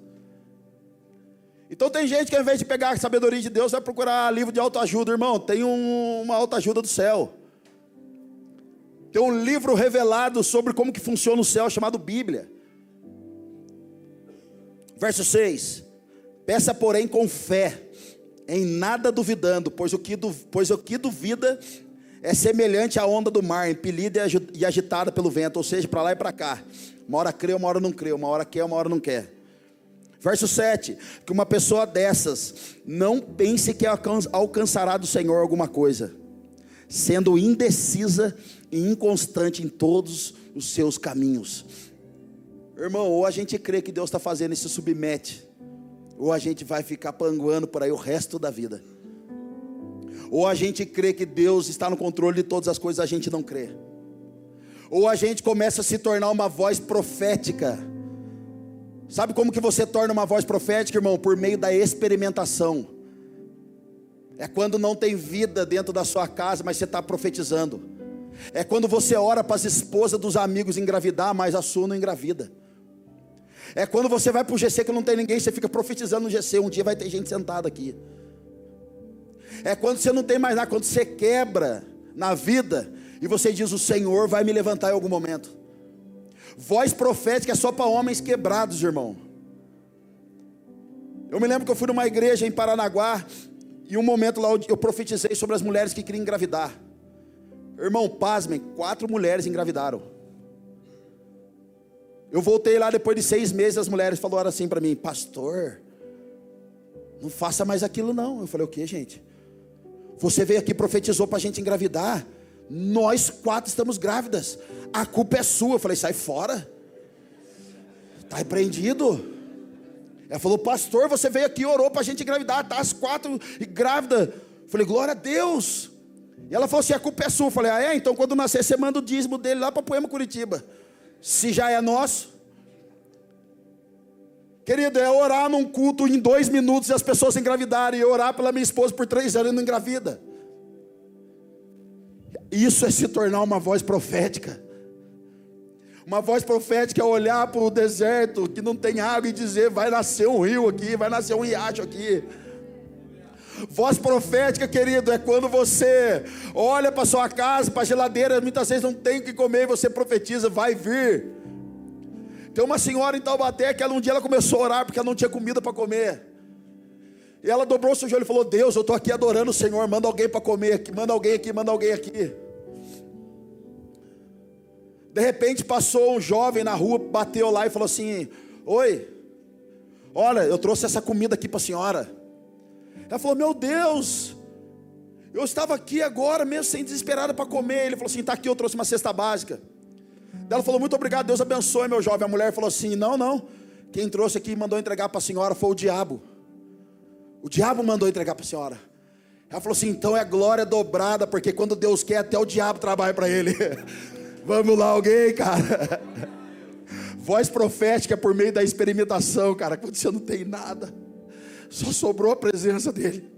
Então tem gente que ao invés de pegar a sabedoria de Deus, vai procurar livro de autoajuda, irmão. Tem um, uma autoajuda do céu. Tem um livro revelado sobre como que funciona o céu chamado Bíblia. Verso 6. Peça, porém, com fé, em nada duvidando, pois o que, pois o que duvida é semelhante à onda do mar, impelida e agitada pelo vento, ou seja, para lá e para cá. Uma hora crê, uma hora não crê, uma hora quer, uma hora não quer. Verso 7: Que uma pessoa dessas não pense que alcançará do Senhor alguma coisa, sendo indecisa e inconstante em todos os seus caminhos. Irmão, ou a gente crê que Deus está fazendo e se submete, ou a gente vai ficar panguando por aí o resto da vida. Ou a gente crê que Deus está no controle de todas as coisas, a gente não crê. Ou a gente começa a se tornar uma voz profética. Sabe como que você torna uma voz profética, irmão? Por meio da experimentação. É quando não tem vida dentro da sua casa, mas você está profetizando. É quando você ora para as esposas dos amigos engravidar, mas a sua não engravida. É quando você vai para o GC que não tem ninguém, você fica profetizando no GC. Um dia vai ter gente sentada aqui. É quando você não tem mais nada, quando você quebra na vida e você diz: O Senhor vai me levantar em algum momento. Voz profética é só para homens quebrados, irmão. Eu me lembro que eu fui numa igreja em Paranaguá e um momento lá eu profetizei sobre as mulheres que queriam engravidar. Irmão, pasmem, quatro mulheres engravidaram. Eu voltei lá depois de seis meses, as mulheres falaram assim para mim, pastor, não faça mais aquilo não. Eu falei, o que, gente? Você veio aqui profetizou para a gente engravidar. Nós quatro estamos grávidas. A culpa é sua. Eu falei, sai fora. Está repreendido. Ela falou, pastor, você veio aqui e orou para a gente engravidar. Tá as quatro grávidas. Eu falei, glória a Deus. E ela falou assim: a culpa é sua. Eu falei, ah, é? Então quando nascer, você manda o dízimo dele lá para Poema Curitiba. Se já é nosso. Querido, é orar num culto em dois minutos e as pessoas engravidarem, e orar pela minha esposa por três anos e não engravida. Isso é se tornar uma voz profética. Uma voz profética é olhar para o deserto que não tem água e dizer: vai nascer um rio aqui, vai nascer um riacho aqui. Voz profética, querido, é quando você olha para sua casa, para a geladeira, muitas vezes não tem o que comer e você profetiza: vai vir. Tem uma senhora em Taubaté que ela, um dia ela começou a orar porque ela não tinha comida para comer. E ela dobrou seu joelho e falou: Deus, eu estou aqui adorando o Senhor, manda alguém para comer aqui, manda alguém aqui, manda alguém aqui. De repente passou um jovem na rua, bateu lá e falou assim: Oi, olha, eu trouxe essa comida aqui para a senhora. Ela falou: Meu Deus, eu estava aqui agora mesmo sem desesperada para comer. Ele falou assim: Está aqui, eu trouxe uma cesta básica. Ela falou: Muito obrigado, Deus abençoe, meu jovem. A mulher falou assim: Não, não. Quem trouxe aqui e mandou entregar para a senhora foi o diabo. O diabo mandou entregar para a senhora. Ela falou assim: Então é glória dobrada, porque quando Deus quer, até o diabo trabalha para ele. Vamos lá, alguém, cara. Voz profética por meio da experimentação, cara. Quando você não tem nada, só sobrou a presença dele.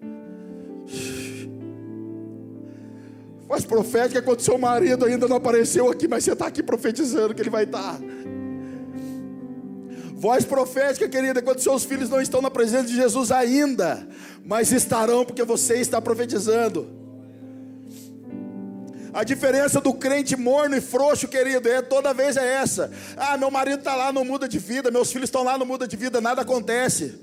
Voz profética quando seu marido ainda não apareceu aqui, mas você está aqui profetizando que ele vai estar. Voz profética, querida, quando seus filhos não estão na presença de Jesus ainda, mas estarão porque você está profetizando. A diferença do crente morno e frouxo, querido, é toda vez é essa. Ah, meu marido está lá, não muda de vida, meus filhos estão lá, não muda de vida, nada acontece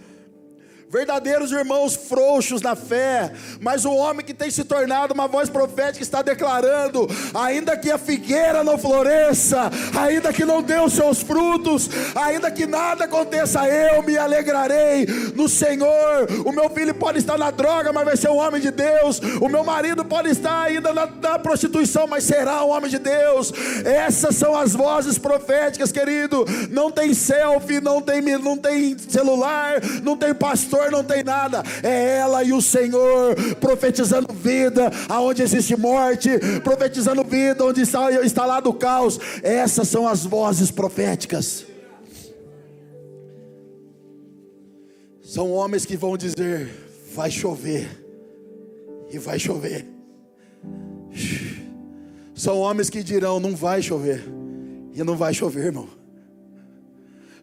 verdadeiros irmãos frouxos na fé, mas o homem que tem se tornado uma voz profética está declarando: ainda que a figueira não floresça, ainda que não dê os seus frutos, ainda que nada aconteça, eu me alegrarei no Senhor. O meu filho pode estar na droga, mas vai ser um homem de Deus. O meu marido pode estar ainda na, na prostituição, mas será um homem de Deus. Essas são as vozes proféticas, querido. Não tem selfie, não tem, não tem celular, não tem pastor pastor não tem nada, é ela e o Senhor profetizando vida aonde existe morte, profetizando vida onde está instalado o caos. Essas são as vozes proféticas. São homens que vão dizer: vai chover, e vai chover. São homens que dirão: não vai chover, e não vai chover, irmão.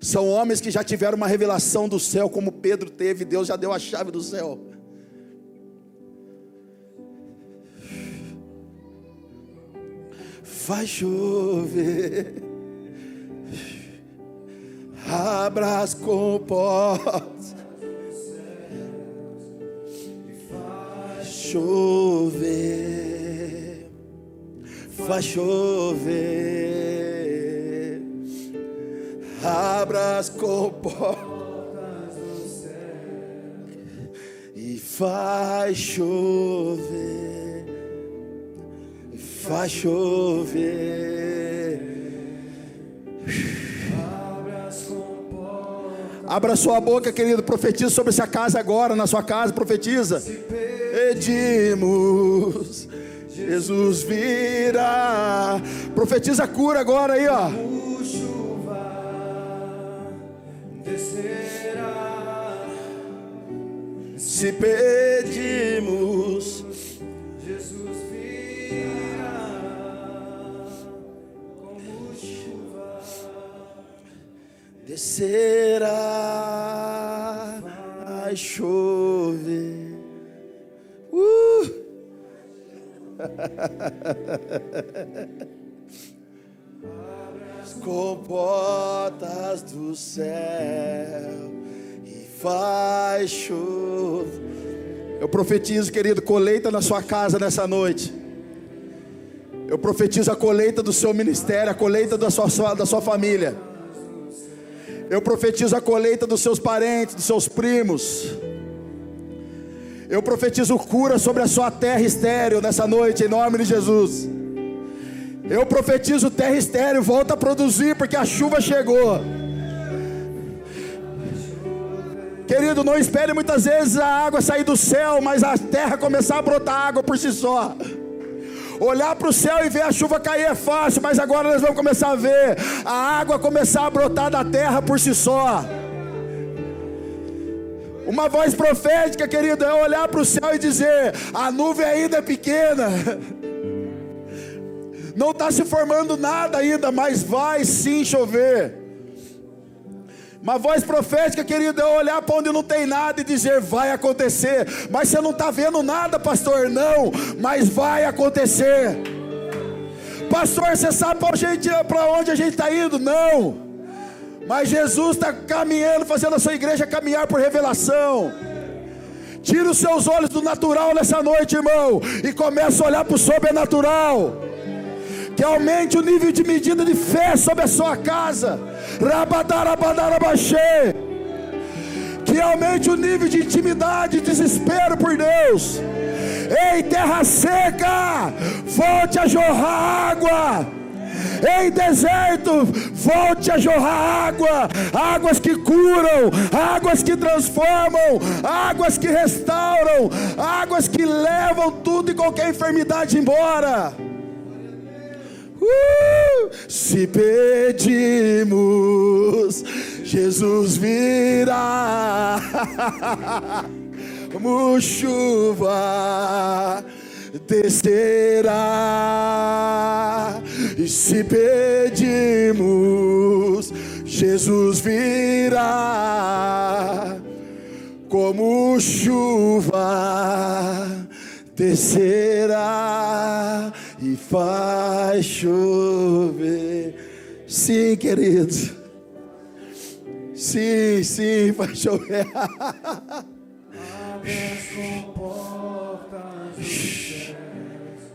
São homens que já tiveram uma revelação do céu, como Pedro teve, Deus já deu a chave do céu. faz chover. Abra as comportas. Chover, faz chover, abra as comportas do céu e faz chover, faz chover. Abra sua boca, querido, profetiza sobre essa casa agora, na sua casa, profetiza. Pedimos, Jesus virá. Profetiza a cura agora aí, ó. Se pedimos, Jesus virá como chuva, descerá, vai chover. Uh! As comportas do céu e faz chover. Eu profetizo, querido, colheita na sua casa nessa noite. Eu profetizo a colheita do seu ministério, a colheita da sua, da sua família. Eu profetizo a colheita dos seus parentes, dos seus primos. Eu profetizo cura sobre a sua terra estéreo nessa noite, em nome de Jesus. Eu profetizo terra estéreo, volta a produzir, porque a chuva chegou. Querido, não espere muitas vezes a água sair do céu, mas a terra começar a brotar água por si só. Olhar para o céu e ver a chuva cair é fácil, mas agora nós vamos começar a ver a água começar a brotar da terra por si só. Uma voz profética, querido, é olhar para o céu e dizer: a nuvem ainda é pequena, não está se formando nada ainda, mas vai sim chover. Uma voz profética, querido, é olhar para onde não tem nada e dizer vai acontecer. Mas você não está vendo nada, pastor? Não, mas vai acontecer. Pastor, você sabe para onde a gente está indo? Não. Mas Jesus está caminhando, fazendo a sua igreja caminhar por revelação. Tira os seus olhos do natural nessa noite, irmão, e começa a olhar para o sobrenatural. Que aumente o nível de medida de fé sobre a sua casa. Que aumente o nível de intimidade e desespero por Deus. Ei, terra seca, volte a jorrar água. Ei, deserto, volte a jorrar água, águas que curam, águas que transformam, águas que restauram, águas que levam tudo e qualquer enfermidade embora. Uh, se pedimos, Jesus virá. Como chuva descerá. E se pedimos, Jesus virá. Como chuva descerá e faz chover. Sim, querido. Sim, sim, faz chover.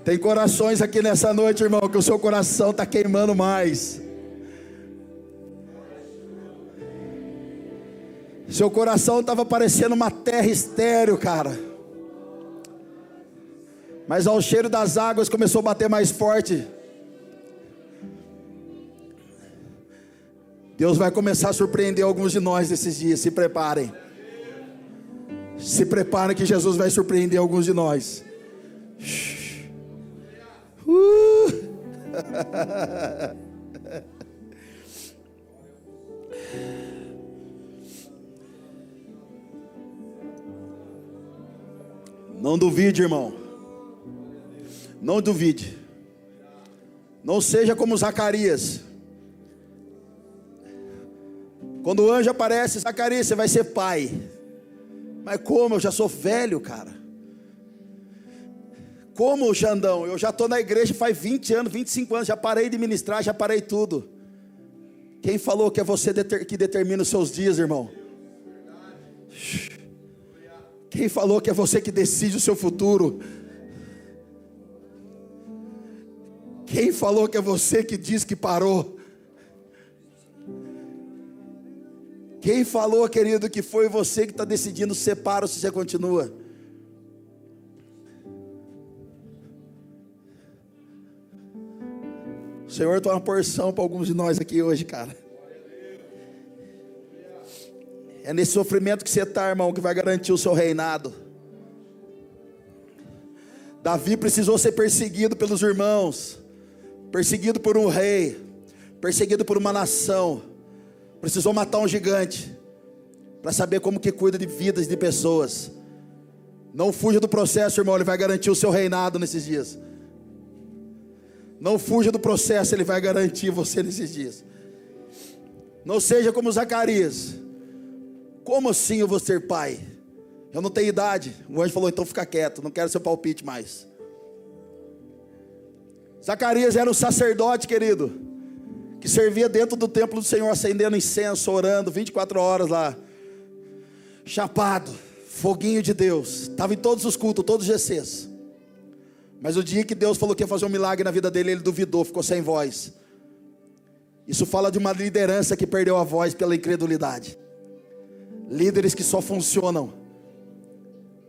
Tem corações aqui nessa noite, irmão, que o seu coração está queimando mais. Seu coração estava parecendo uma terra estéreo, cara. Mas ao cheiro das águas começou a bater mais forte. Deus vai começar a surpreender alguns de nós nesses dias. Se preparem. Se preparem que Jesus vai surpreender alguns de nós. Uh. Não duvide, irmão. Não duvide. Não seja como Zacarias. Quando o anjo aparece, Zacarias, você vai ser pai. Mas como? Eu já sou velho, cara. Como, Xandão? Eu já estou na igreja faz 20 anos, 25 anos, já parei de ministrar, já parei tudo. Quem falou que é você que determina os seus dias, irmão? Quem falou que é você que decide o seu futuro? Quem falou que é você que diz que parou? Quem falou, querido, que foi você que está decidindo se para ou se você continua? O Senhor tem uma porção para alguns de nós aqui hoje, cara. É nesse sofrimento que você está, irmão, que vai garantir o seu reinado. Davi precisou ser perseguido pelos irmãos, perseguido por um rei, perseguido por uma nação. Precisou matar um gigante para saber como que cuida de vidas de pessoas. Não fuja do processo, irmão, ele vai garantir o seu reinado nesses dias. Não fuja do processo, ele vai garantir você nesses dias. Não seja como Zacarias. Como assim eu vou ser pai? Eu não tenho idade. O anjo falou: então fica quieto, não quero seu palpite mais. Zacarias era um sacerdote, querido, que servia dentro do templo do Senhor, acendendo incenso, orando 24 horas lá, chapado, foguinho de Deus, estava em todos os cultos, todos os GCs. Mas o dia que Deus falou que ia fazer um milagre na vida dele, ele duvidou, ficou sem voz. Isso fala de uma liderança que perdeu a voz pela incredulidade. Líderes que só funcionam,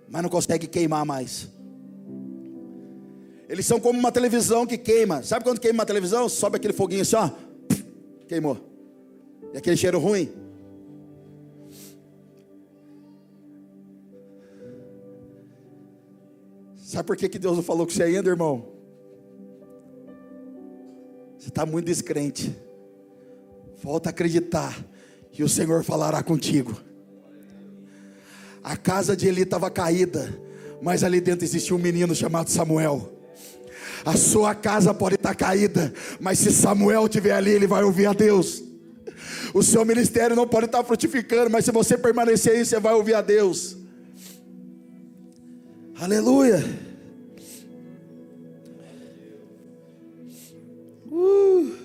mas não conseguem queimar mais. Eles são como uma televisão que queima. Sabe quando queima uma televisão? Sobe aquele foguinho assim, ó. Queimou. E aquele cheiro ruim. Sabe por que, que Deus não falou com você ainda, irmão? Você está muito descrente. Volta a acreditar que o Senhor falará contigo. A casa de Eli estava caída, mas ali dentro existia um menino chamado Samuel. A sua casa pode estar caída, mas se Samuel estiver ali, ele vai ouvir a Deus. O seu ministério não pode estar frutificando, mas se você permanecer aí, você vai ouvir a Deus. Aleluia. Uh.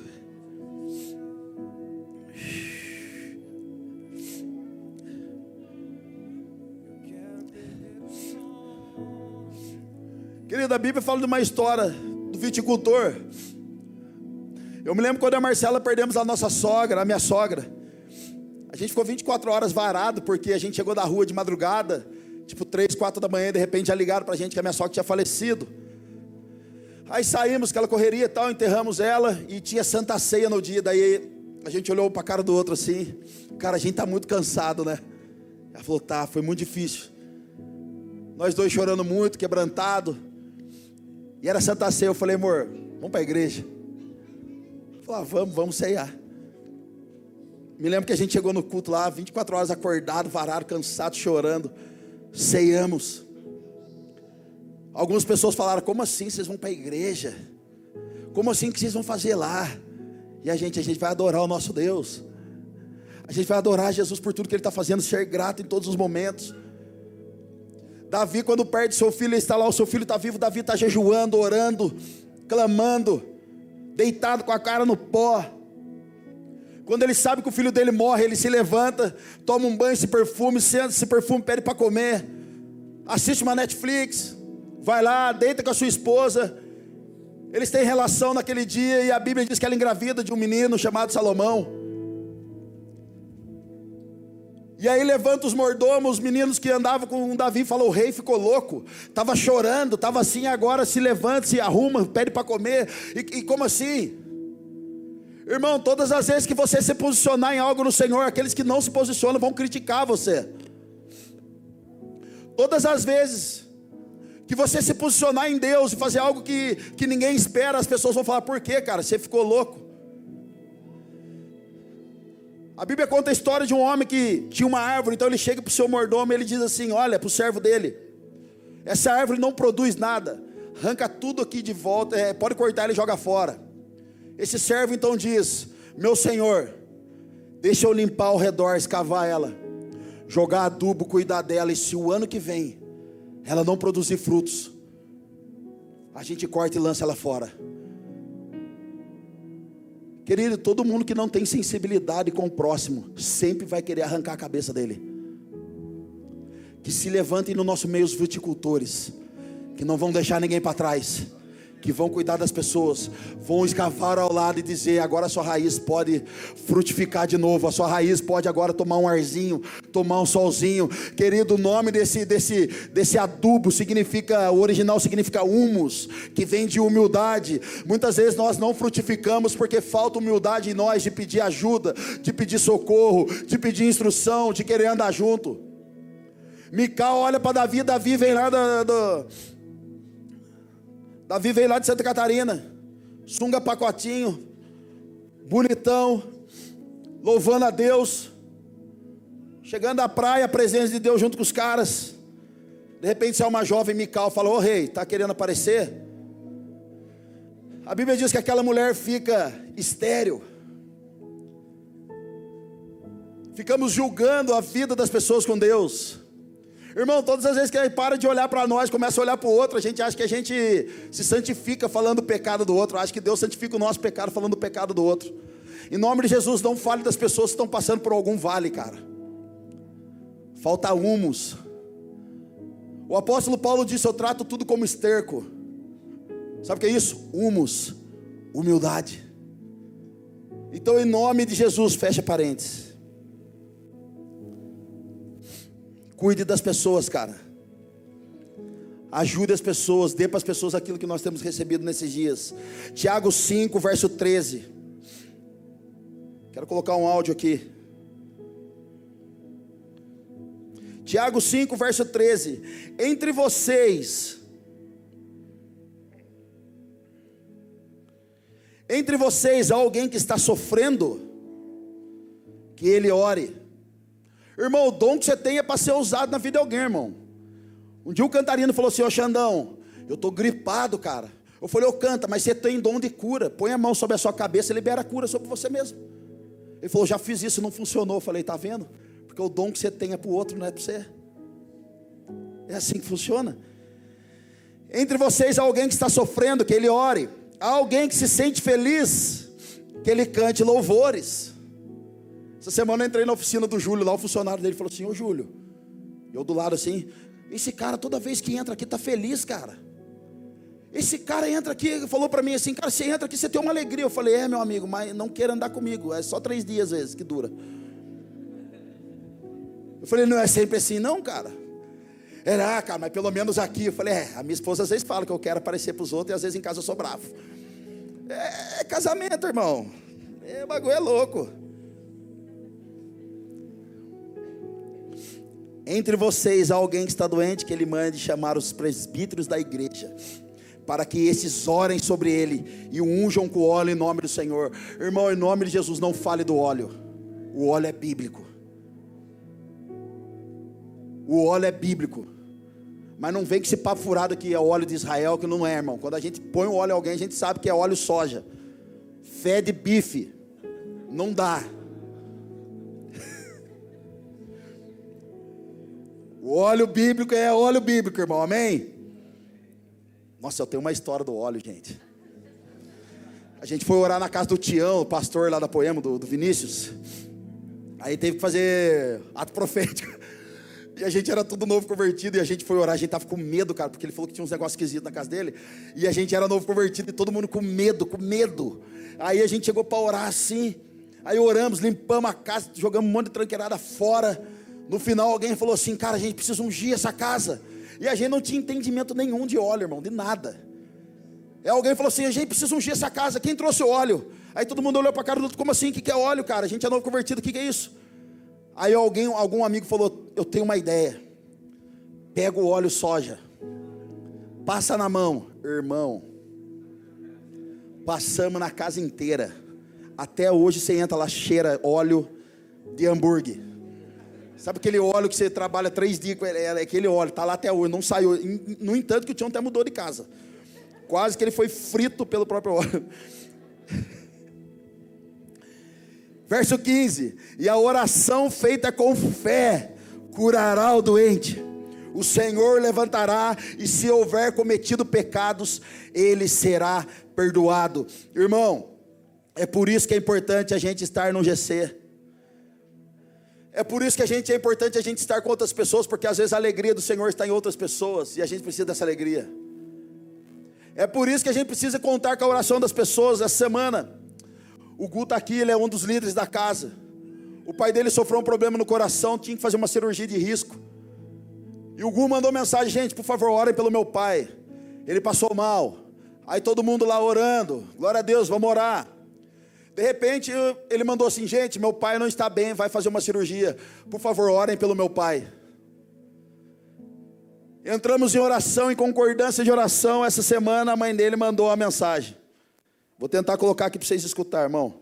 Querida, a Bíblia fala de uma história do viticultor. Eu me lembro quando e a Marcela perdemos a nossa sogra, a minha sogra. A gente ficou 24 horas varado porque a gente chegou da rua de madrugada Tipo, três, quatro da manhã, de repente já ligaram pra gente que a minha sogra tinha falecido. Aí saímos, aquela correria e tal, enterramos ela e tinha Santa Ceia no dia. Daí a gente olhou para a cara do outro assim. Cara, a gente tá muito cansado, né? Ela falou, tá, foi muito difícil. Nós dois chorando muito, quebrantado. E era Santa Ceia. Eu falei, amor, vamos para a igreja. Falei, ah, vamos, vamos ceiar. Me lembro que a gente chegou no culto lá, 24 horas acordado, varado, cansado, chorando ceiamos. Algumas pessoas falaram: como assim vocês vão para a igreja? Como assim que vocês vão fazer lá? E a gente, a gente vai adorar o nosso Deus. A gente vai adorar Jesus por tudo que Ele está fazendo, ser grato em todos os momentos. Davi, quando perde seu filho, está lá, o seu filho está vivo, Davi está jejuando, orando, clamando, deitado com a cara no pó. Quando ele sabe que o filho dele morre, ele se levanta, toma um banho, se perfume, senta, se perfume, pede para comer, assiste uma Netflix, vai lá, deita com a sua esposa. Eles têm relação naquele dia e a Bíblia diz que ela engravida de um menino chamado Salomão. E aí levanta os mordomos, os meninos que andavam com Davi, falou: o rei ficou louco, estava chorando, estava assim, agora se levanta, se arruma, pede para comer. E, e como assim? Irmão, todas as vezes que você se posicionar em algo no Senhor, aqueles que não se posicionam vão criticar você. Todas as vezes que você se posicionar em Deus e fazer algo que, que ninguém espera, as pessoas vão falar: por quê, cara? Você ficou louco. A Bíblia conta a história de um homem que tinha uma árvore, então ele chega para o seu mordomo e ele diz assim: Olha, para o servo dele, essa árvore não produz nada, arranca tudo aqui de volta, é, pode cortar e joga fora. Esse servo então diz: Meu senhor, deixa eu limpar ao redor, escavar ela, jogar adubo, cuidar dela, e se o ano que vem ela não produzir frutos, a gente corta e lança ela fora. Querido, todo mundo que não tem sensibilidade com o próximo sempre vai querer arrancar a cabeça dele. Que se levantem no nosso meio os viticultores, que não vão deixar ninguém para trás que vão cuidar das pessoas, vão escavar ao lado e dizer: agora a sua raiz pode frutificar de novo, a sua raiz pode agora tomar um arzinho, tomar um solzinho. Querido, o nome desse, desse, desse adubo significa, o original significa humus, que vem de humildade. Muitas vezes nós não frutificamos porque falta humildade em nós de pedir ajuda, de pedir socorro, de pedir instrução, de querer andar junto. Mical olha para Davi, Davi vem lá do, do Davi veio lá de Santa Catarina, sunga pacotinho, bonitão, louvando a Deus, chegando à praia, a presença de Deus junto com os caras. De repente sai uma jovem Mical, fala: Ô rei, está querendo aparecer? A Bíblia diz que aquela mulher fica estéril. Ficamos julgando a vida das pessoas com Deus. Irmão, todas as vezes que ele para de olhar para nós, começa a olhar para o outro, a gente acha que a gente se santifica falando o pecado do outro, acha que Deus santifica o nosso pecado falando o pecado do outro. Em nome de Jesus, não fale das pessoas que estão passando por algum vale, cara. Falta humus. O apóstolo Paulo disse: Eu trato tudo como esterco. Sabe o que é isso? Humus, humildade. Então, em nome de Jesus, fecha parênteses. Cuide das pessoas, cara. Ajude as pessoas, dê para as pessoas aquilo que nós temos recebido nesses dias. Tiago 5, verso 13. Quero colocar um áudio aqui. Tiago 5, verso 13. Entre vocês, entre vocês há alguém que está sofrendo, que ele ore. Irmão, o dom que você tem é para ser usado na vida de alguém, irmão. Um dia o cantarino falou assim: Ô Xandão, eu estou gripado, cara. Eu falei: Ô canta, mas você tem dom de cura. Põe a mão sobre a sua cabeça e libera a cura sobre você mesmo. Ele falou: Já fiz isso, não funcionou. Eu falei: Tá vendo? Porque o dom que você tem é para o outro, não é para você. É assim que funciona. Entre vocês há alguém que está sofrendo, que ele ore. Há alguém que se sente feliz, que ele cante louvores. Essa semana eu entrei na oficina do Júlio, lá o funcionário dele falou assim: Ô Júlio, eu do lado assim, esse cara toda vez que entra aqui tá feliz, cara. Esse cara entra aqui, falou para mim assim, cara, você entra aqui, você tem uma alegria. Eu falei, é meu amigo, mas não queira andar comigo, é só três dias às vezes que dura. Eu falei, não é sempre assim, não, cara. Era, ah, cara, mas pelo menos aqui. Eu falei, é, a minha esposa às vezes fala que eu quero aparecer para os outros e às vezes em casa eu sou bravo. É, é casamento, irmão. É, o bagulho é louco. Entre vocês há alguém que está doente, que ele mande chamar os presbíteros da igreja, para que esses orem sobre ele e o unjam com óleo em nome do Senhor. Irmão, em nome de Jesus, não fale do óleo. O óleo é bíblico. O óleo é bíblico. Mas não vem com esse papo furado que é óleo de Israel, que não é, irmão. Quando a gente põe o óleo em alguém, a gente sabe que é óleo soja. Fé de bife. Não dá. O óleo bíblico é óleo bíblico, irmão, amém? Nossa, eu tenho uma história do óleo, gente. A gente foi orar na casa do Tião, o pastor lá da Poema, do, do Vinícius. Aí teve que fazer ato profético. E a gente era tudo novo convertido e a gente foi orar, a gente tava com medo, cara, porque ele falou que tinha uns negócios esquisitos na casa dele. E a gente era novo convertido e todo mundo com medo, com medo. Aí a gente chegou para orar assim. Aí oramos, limpamos a casa, jogamos um monte de tranqueirada fora. No final alguém falou assim, cara, a gente precisa ungir essa casa. E a gente não tinha entendimento nenhum de óleo, irmão, de nada. E alguém falou assim, a gente precisa ungir essa casa. Quem trouxe o óleo? Aí todo mundo olhou para a cara do outro, como assim? O que é óleo, cara? A gente é novo convertido, o que é isso? Aí alguém, algum amigo falou, eu tenho uma ideia. Pega o óleo soja, passa na mão, irmão. Passamos na casa inteira. Até hoje você entra lá, cheira óleo de hambúrguer. Sabe aquele óleo que você trabalha três dias com ele? É aquele óleo, está lá até hoje, não saiu. No entanto, que o Tião até mudou de casa. Quase que ele foi frito pelo próprio óleo. Verso 15: E a oração feita com fé curará o doente, O Senhor levantará, e se houver cometido pecados, ele será perdoado. Irmão, é por isso que é importante a gente estar no GC. É por isso que a gente é importante a gente estar com outras pessoas, porque às vezes a alegria do Senhor está em outras pessoas e a gente precisa dessa alegria. É por isso que a gente precisa contar com a oração das pessoas essa semana. O Gu está aqui, ele é um dos líderes da casa. O pai dele sofreu um problema no coração, tinha que fazer uma cirurgia de risco. E o Gu mandou mensagem, gente, por favor, orem pelo meu pai. Ele passou mal. Aí todo mundo lá orando, glória a Deus, vamos orar. De repente ele mandou assim: gente, meu pai não está bem, vai fazer uma cirurgia. Por favor, orem pelo meu pai. Entramos em oração, em concordância de oração. Essa semana a mãe dele mandou a mensagem. Vou tentar colocar aqui para vocês escutar, irmão.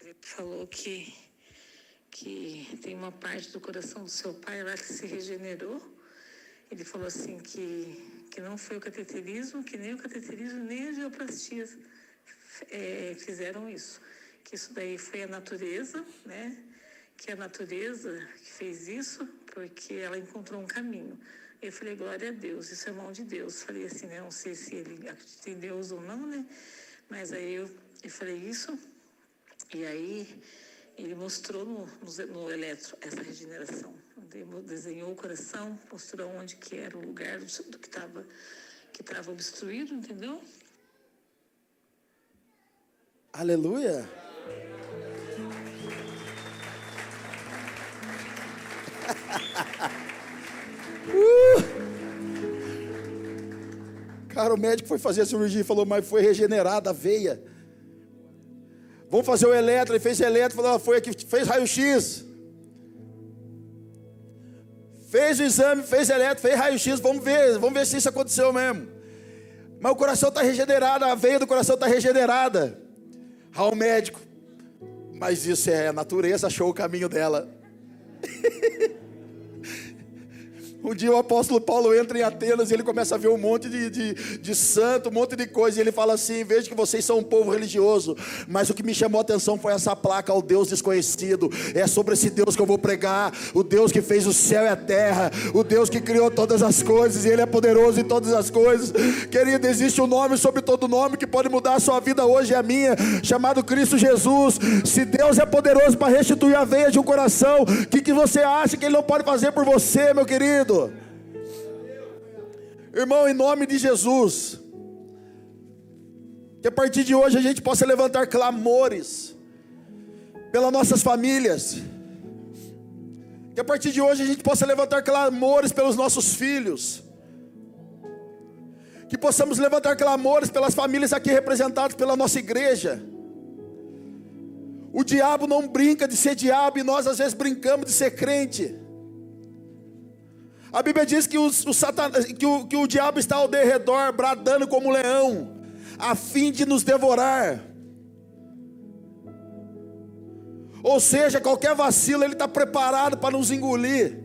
Ele falou que, que tem uma parte do coração do seu pai lá que se regenerou. Ele falou assim que, que não foi o cateterismo, que nem o cateterismo, nem a geoplastia é, fizeram isso. Que isso daí foi a natureza, né? Que a natureza que fez isso, porque ela encontrou um caminho. Eu falei, glória a Deus, isso é mão de Deus. Falei assim, né? Não sei se ele acredita em Deus ou não, né? Mas aí eu, eu falei isso, e aí ele mostrou no, no, no eletro essa regeneração. Desenhou o coração, mostrou onde que era o lugar do, que estava que estava obstruído, entendeu? Aleluia. uh! Cara, o médico foi fazer a cirurgia e falou, mas foi regenerada a veia. Vamos fazer o eletro, ele fez eletro, falou, foi aqui, fez raio-x. Fez o exame, fez eletro, fez raio-x, vamos ver, vamos ver se isso aconteceu mesmo. Mas o coração está regenerado, a veia do coração está regenerada ao médico. Mas isso é a natureza, achou o caminho dela. Um dia o apóstolo Paulo entra em Atenas e ele começa a ver um monte de, de, de santo, um monte de coisa. E ele fala assim: Vejo que vocês são um povo religioso, mas o que me chamou a atenção foi essa placa ao Deus desconhecido. É sobre esse Deus que eu vou pregar: o Deus que fez o céu e a terra, o Deus que criou todas as coisas, e Ele é poderoso em todas as coisas. Querido, existe um nome sobre todo nome que pode mudar a sua vida hoje e a minha, chamado Cristo Jesus. Se Deus é poderoso para restituir a veia de um coração, o que, que você acha que Ele não pode fazer por você, meu querido? Irmão, em nome de Jesus, que a partir de hoje a gente possa levantar clamores pelas nossas famílias, que a partir de hoje a gente possa levantar clamores pelos nossos filhos, que possamos levantar clamores pelas famílias aqui representadas pela nossa igreja. O diabo não brinca de ser diabo e nós às vezes brincamos de ser crente. A Bíblia diz que o, o, satan, que o, que o diabo está ao derredor, bradando como leão, a fim de nos devorar. Ou seja, qualquer vacilo, ele está preparado para nos engolir.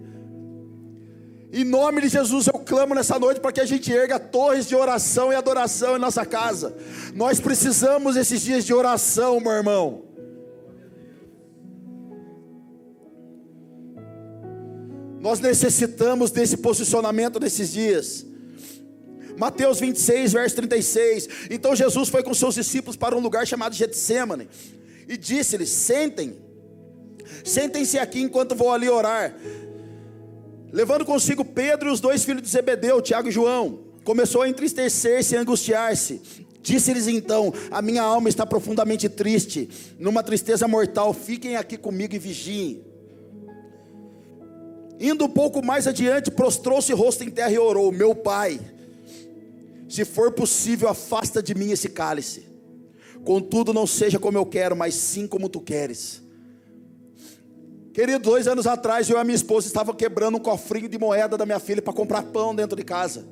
Em nome de Jesus, eu clamo nessa noite para que a gente erga torres de oração e adoração em nossa casa. Nós precisamos esses dias de oração, meu irmão. Nós necessitamos desse posicionamento nesses dias. Mateus 26, verso 36. Então Jesus foi com seus discípulos para um lugar chamado Getsemane e disse-lhes: Sentem, sentem-se aqui enquanto vou ali orar. Levando consigo Pedro e os dois filhos de Zebedeu, Tiago e João, começou a entristecer-se e angustiar-se. Disse-lhes então: A minha alma está profundamente triste, numa tristeza mortal. Fiquem aqui comigo e vigiem. Indo um pouco mais adiante, prostrou-se rosto em terra e orou: Meu pai, se for possível, afasta de mim esse cálice. Contudo, não seja como eu quero, mas sim como tu queres. Querido, dois anos atrás, eu e a minha esposa estavam quebrando um cofrinho de moeda da minha filha para comprar pão dentro de casa.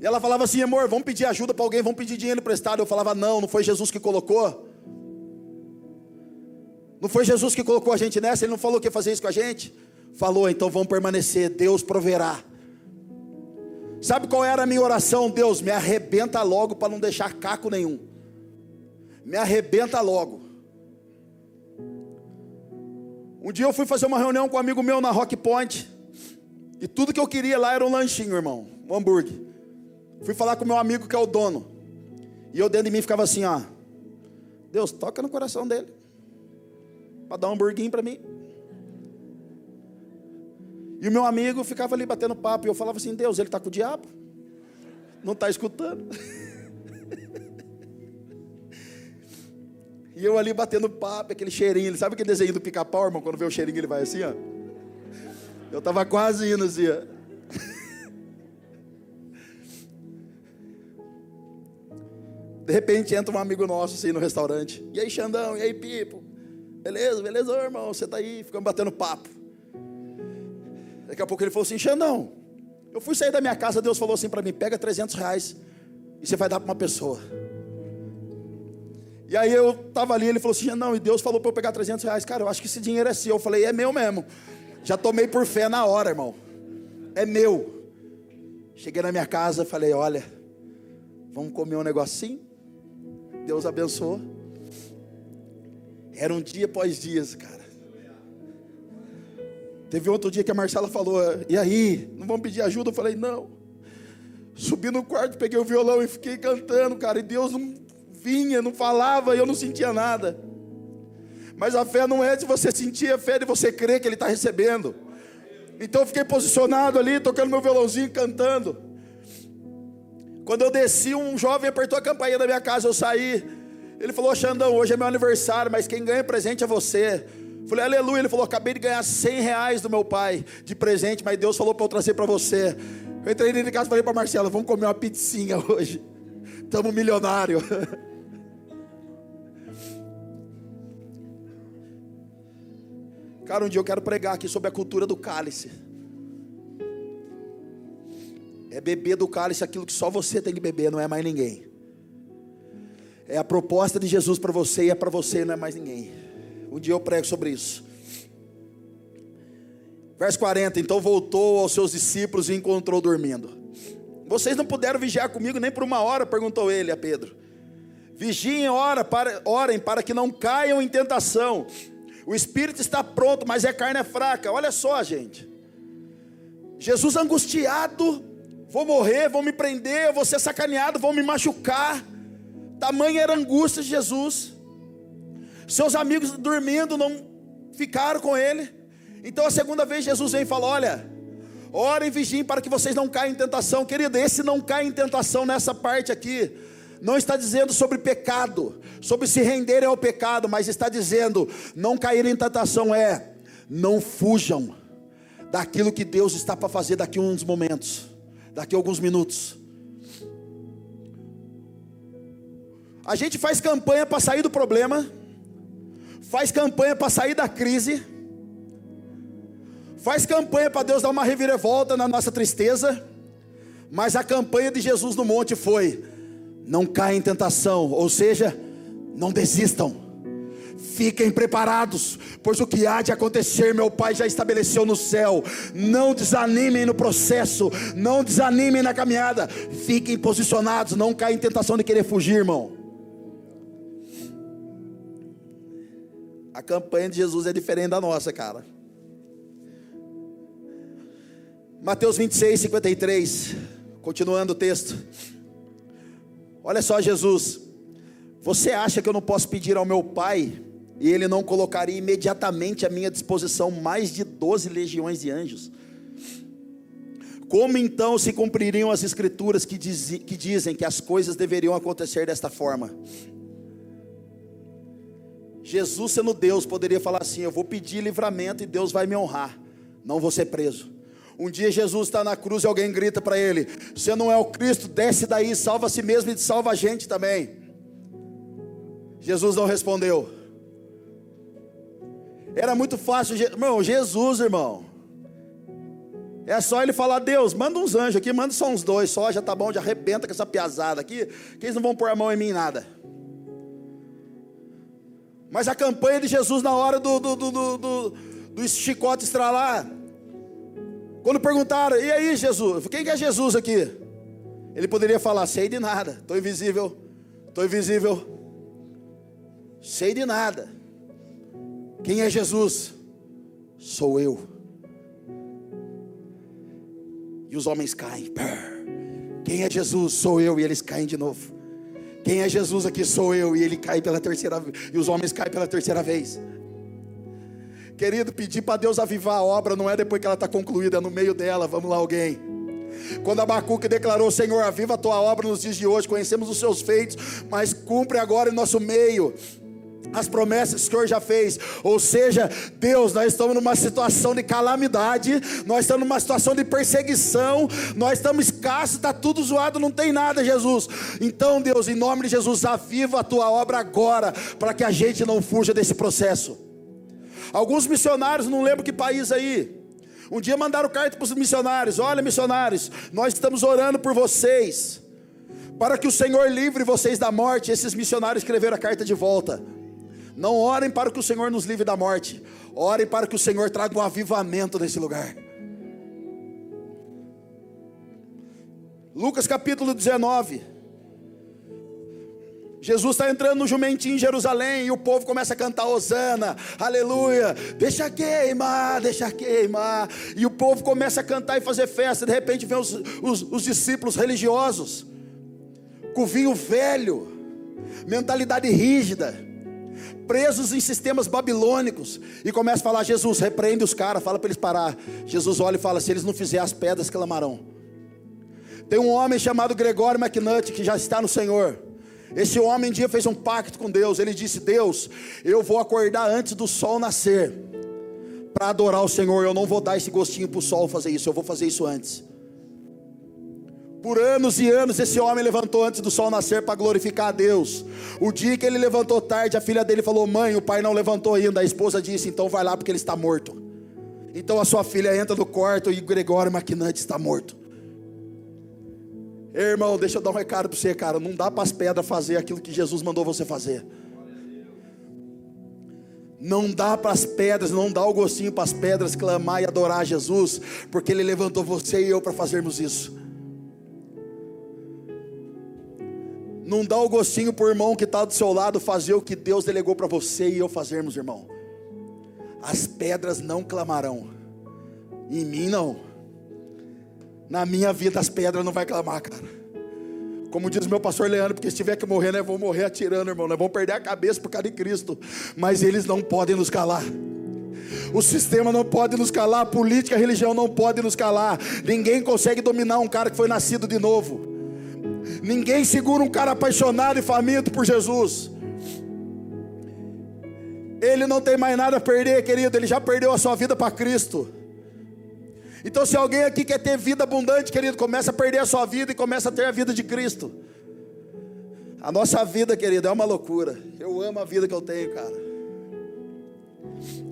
E ela falava assim: amor, vamos pedir ajuda para alguém, vamos pedir dinheiro emprestado. Eu falava: não, não foi Jesus que colocou. Não foi Jesus que colocou a gente nessa? Ele não falou que ia fazer isso com a gente? Falou, então vamos permanecer, Deus proverá. Sabe qual era a minha oração? Deus, me arrebenta logo para não deixar caco nenhum. Me arrebenta logo. Um dia eu fui fazer uma reunião com um amigo meu na Rock Point. E tudo que eu queria lá era um lanchinho, irmão, um hambúrguer. Fui falar com meu amigo que é o dono. E eu dentro de mim ficava assim, ó. Deus, toca no coração dele. Para dar um hamburguinho para mim. E o meu amigo ficava ali batendo papo. E eu falava assim, Deus, ele está com o diabo. Não está escutando. e eu ali batendo papo, aquele cheirinho. Ele sabe aquele desenho do pica-pau, irmão? Quando vê o cheirinho ele vai assim, ó. Eu estava quase indo assim, ó. De repente entra um amigo nosso assim no restaurante. E aí, Xandão? E aí, Pipo? Beleza, beleza, irmão? Você tá aí? Ficamos batendo papo. Daqui a pouco ele falou assim: Xandão, eu fui sair da minha casa, Deus falou assim para mim: pega 300 reais e você vai dar para uma pessoa. E aí eu tava ali, ele falou assim: não, e Deus falou para eu pegar 300 reais. Cara, eu acho que esse dinheiro é seu. Eu falei: é meu mesmo. Já tomei por fé na hora, irmão. É meu. Cheguei na minha casa, falei: Olha, vamos comer um negocinho. Deus abençoou. Era um dia após dias, cara. Teve outro dia que a Marcela falou: E aí, não vamos pedir ajuda? Eu falei: Não. Subi no quarto, peguei o violão e fiquei cantando, cara. E Deus não vinha, não falava, e eu não sentia nada. Mas a fé não é de você sentir, a fé é de você crer que Ele está recebendo. Então eu fiquei posicionado ali, tocando meu violãozinho, cantando. Quando eu desci, um jovem apertou a campainha da minha casa, eu saí. Ele falou, Xandão, hoje é meu aniversário, mas quem ganha presente é você. Falei, aleluia. Ele falou, acabei de ganhar 100 reais do meu pai de presente, mas Deus falou para eu trazer para você. Eu entrei dentro de casa e falei para Marcela, vamos comer uma pizzinha hoje. Estamos milionário. Cara, um dia eu quero pregar aqui sobre a cultura do cálice. É beber do cálice aquilo que só você tem que beber, não é mais ninguém. É a proposta de Jesus para você e é para você, não é mais ninguém. Um dia eu prego sobre isso. Verso 40: Então voltou aos seus discípulos e encontrou dormindo. Vocês não puderam vigiar comigo nem por uma hora, perguntou ele a Pedro. Vigiem, ora, para, orem para que não caiam em tentação. O espírito está pronto, mas a carne é fraca. Olha só, gente. Jesus angustiado, vou morrer, vou me prender, vou ser sacaneado, vou me machucar. Tamanha era a angústia de Jesus. Seus amigos dormindo não ficaram com ele. Então a segunda vez Jesus vem e fala: Olha, orem e vigiem para que vocês não caiam em tentação. Querido, esse não cai em tentação nessa parte aqui não está dizendo sobre pecado, sobre se render ao pecado, mas está dizendo não cair em tentação é não fujam daquilo que Deus está para fazer daqui a uns momentos, daqui a alguns minutos. A gente faz campanha para sair do problema, faz campanha para sair da crise, faz campanha para Deus dar uma reviravolta na nossa tristeza, mas a campanha de Jesus no monte foi: não caia em tentação, ou seja, não desistam. Fiquem preparados, pois o que há de acontecer, meu Pai já estabeleceu no céu. Não desanimem no processo, não desanimem na caminhada. Fiquem posicionados, não caia em tentação de querer fugir, irmão. A campanha de Jesus é diferente da nossa, cara. Mateus 26, 53, continuando o texto. Olha só, Jesus, você acha que eu não posso pedir ao meu Pai e Ele não colocaria imediatamente à minha disposição mais de 12 legiões de anjos? Como então se cumpririam as Escrituras que, diz, que dizem que as coisas deveriam acontecer desta forma? Jesus, sendo Deus, poderia falar assim: Eu vou pedir livramento e Deus vai me honrar, não vou ser preso. Um dia Jesus está na cruz e alguém grita para ele: Você não é o Cristo, desce daí, salva a si mesmo e salva a gente também. Jesus não respondeu. Era muito fácil, irmão, Jesus, irmão. É só ele falar, Deus, manda uns anjos aqui, manda só uns dois, só já tá bom, já arrebenta com essa piazada aqui, que eles não vão pôr a mão em mim nada. Mas a campanha de Jesus na hora do, do, do, do, do chicote estralar, quando perguntaram, e aí Jesus, quem que é Jesus aqui? Ele poderia falar, sei de nada, estou invisível, estou invisível, sei de nada. Quem é Jesus? Sou eu. E os homens caem. Quem é Jesus? Sou eu. E eles caem de novo. Quem é Jesus aqui? Sou eu. E ele cai pela terceira vez. E os homens caem pela terceira vez. Querido, pedir para Deus avivar a obra não é depois que ela está concluída, é no meio dela. Vamos lá, alguém. Quando Abacuque declarou: Senhor, aviva a tua obra nos dias de hoje, conhecemos os seus feitos, mas cumpre agora em nosso meio as promessas que o Senhor já fez. Ou seja, Deus, nós estamos numa situação de calamidade, nós estamos numa situação de perseguição, nós estamos escassos, está tudo zoado, não tem nada, Jesus. Então, Deus, em nome de Jesus, aviva a tua obra agora, para que a gente não fuja desse processo. Alguns missionários, não lembro que país aí, um dia mandaram carta para os missionários: Olha, missionários, nós estamos orando por vocês, para que o Senhor livre vocês da morte. Esses missionários escreveram a carta de volta. Não orem para que o Senhor nos livre da morte, orem para que o Senhor traga um avivamento nesse lugar. Lucas capítulo 19. Jesus está entrando no jumentinho em Jerusalém e o povo começa a cantar Osana, aleluia, deixa queimar, deixa queimar. E o povo começa a cantar e fazer festa. De repente vem os, os, os discípulos religiosos, com vinho velho, mentalidade rígida presos em sistemas babilônicos, e começa a falar: Jesus, repreende os caras, fala para eles parar. Jesus olha e fala: se eles não fizerem as pedras clamarão. Tem um homem chamado Gregório McNutt que já está no Senhor. Esse homem um dia fez um pacto com Deus. Ele disse: Deus, eu vou acordar antes do sol nascer para adorar o Senhor. Eu não vou dar esse gostinho para o sol fazer isso, eu vou fazer isso antes. Por anos e anos esse homem levantou antes do sol nascer para glorificar a Deus. O dia que ele levantou tarde, a filha dele falou: Mãe, o pai não levantou ainda. A esposa disse: Então vai lá porque ele está morto. Então a sua filha entra no quarto e Gregório Maquinante está morto. Irmão, deixa eu dar um recado para você, cara. Não dá para as pedras fazer aquilo que Jesus mandou você fazer. Não dá para as pedras, não dá o gostinho para as pedras clamar e adorar Jesus, porque Ele levantou você e eu para fazermos isso. Não dá o gostinho para o irmão que está do seu lado fazer o que Deus delegou para você e eu fazermos, irmão. As pedras não clamarão. Em mim não. Na minha vida as pedras não vai clamar, cara. Como diz meu pastor Leandro, porque se tiver que morrer, nós vamos morrer atirando, irmão. Nós vamos perder a cabeça por causa de Cristo. Mas eles não podem nos calar. O sistema não pode nos calar, a política, a religião não pode nos calar. Ninguém consegue dominar um cara que foi nascido de novo. Ninguém segura um cara apaixonado e faminto por Jesus. Ele não tem mais nada a perder, querido. Ele já perdeu a sua vida para Cristo. Então, se alguém aqui quer ter vida abundante, querido, começa a perder a sua vida e começa a ter a vida de Cristo. A nossa vida, querido, é uma loucura. Eu amo a vida que eu tenho, cara.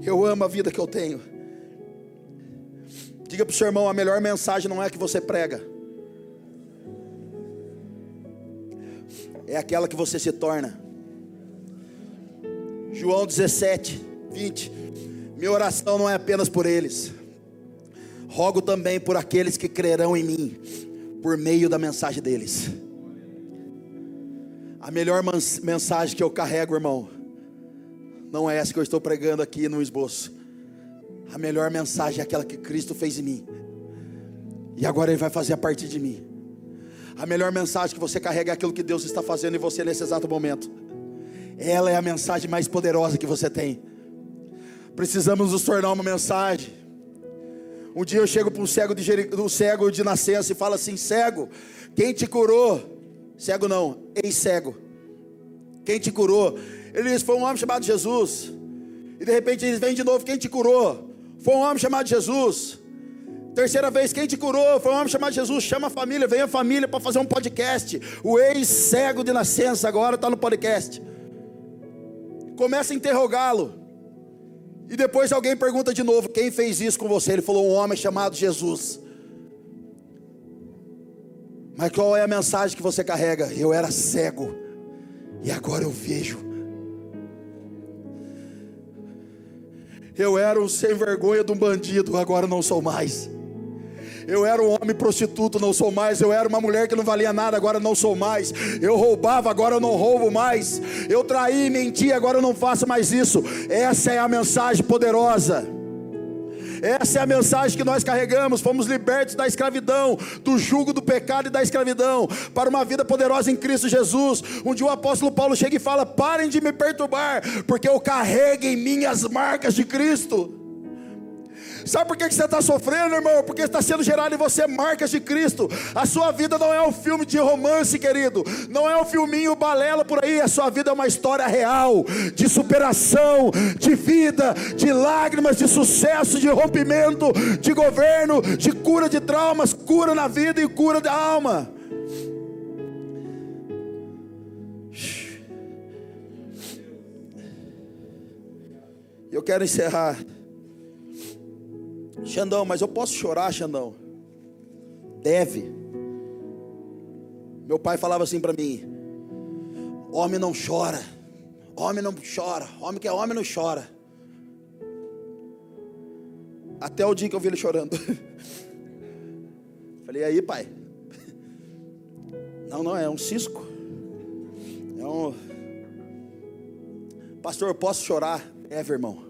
Eu amo a vida que eu tenho. Diga para o seu irmão: a melhor mensagem não é a que você prega. É aquela que você se torna. João 17, 20. Minha oração não é apenas por eles, rogo também por aqueles que crerão em mim, por meio da mensagem deles. A melhor mensagem que eu carrego, irmão, não é essa que eu estou pregando aqui no esboço. A melhor mensagem é aquela que Cristo fez em mim, e agora Ele vai fazer a partir de mim. A melhor mensagem que você carrega é aquilo que Deus está fazendo em você nesse exato momento. Ela é a mensagem mais poderosa que você tem. Precisamos nos tornar uma mensagem. Um dia eu chego para um cego de, um cego de nascença e falo assim: cego, quem te curou? Cego não, ex-cego. Quem te curou? Ele diz: foi um homem chamado Jesus. E de repente ele vem de novo: quem te curou? Foi um homem chamado Jesus. Terceira vez, quem te curou? Foi um homem chamado Jesus. Chama a família, vem a família para fazer um podcast. O ex-cego de nascença agora está no podcast. Começa a interrogá-lo. E depois alguém pergunta de novo: quem fez isso com você? Ele falou: um homem chamado Jesus. Mas qual é a mensagem que você carrega? Eu era cego e agora eu vejo. Eu era o sem vergonha de um bandido, agora não sou mais. Eu era um homem prostituto, não sou mais. Eu era uma mulher que não valia nada, agora não sou mais. Eu roubava, agora eu não roubo mais. Eu traí, menti, agora eu não faço mais isso. Essa é a mensagem poderosa. Essa é a mensagem que nós carregamos. Fomos libertos da escravidão, do jugo do pecado e da escravidão, para uma vida poderosa em Cristo Jesus. Um dia o apóstolo Paulo chega e fala: parem de me perturbar, porque eu carrego em mim as marcas de Cristo. Sabe por que você está sofrendo, irmão? Porque está sendo gerado em você marcas de Cristo. A sua vida não é um filme de romance, querido. Não é um filminho balela por aí. A sua vida é uma história real de superação, de vida, de lágrimas, de sucesso, de rompimento, de governo, de cura de traumas, cura na vida e cura da alma. Eu quero encerrar. Xandão, mas eu posso chorar, Xandão? Deve. Meu pai falava assim para mim: Homem não chora, homem não chora, homem que é homem não chora. Até o dia que eu vi ele chorando. Falei, aí, pai? Não, não, é um cisco. É um. Pastor, posso chorar? É, irmão.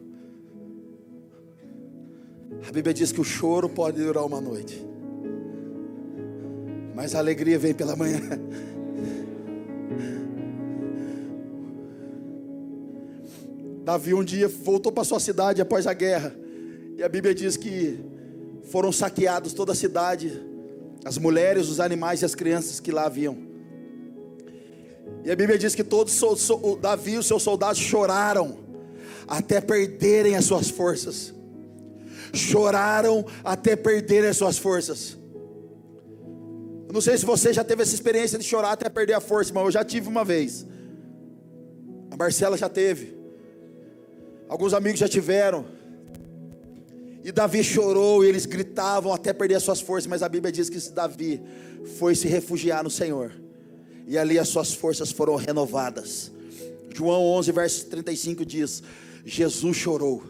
A Bíblia diz que o choro pode durar uma noite, mas a alegria vem pela manhã. Davi um dia voltou para sua cidade após a guerra, e a Bíblia diz que foram saqueados toda a cidade, as mulheres, os animais e as crianças que lá haviam. E a Bíblia diz que todos Davi e os seus soldados choraram até perderem as suas forças choraram até perderem as suas forças. Eu não sei se você já teve essa experiência de chorar até perder a força, mas eu já tive uma vez. A Marcela já teve. Alguns amigos já tiveram. E Davi chorou e eles gritavam até perder as suas forças, mas a Bíblia diz que Davi foi se refugiar no Senhor. E ali as suas forças foram renovadas. João 11, verso 35 diz: Jesus chorou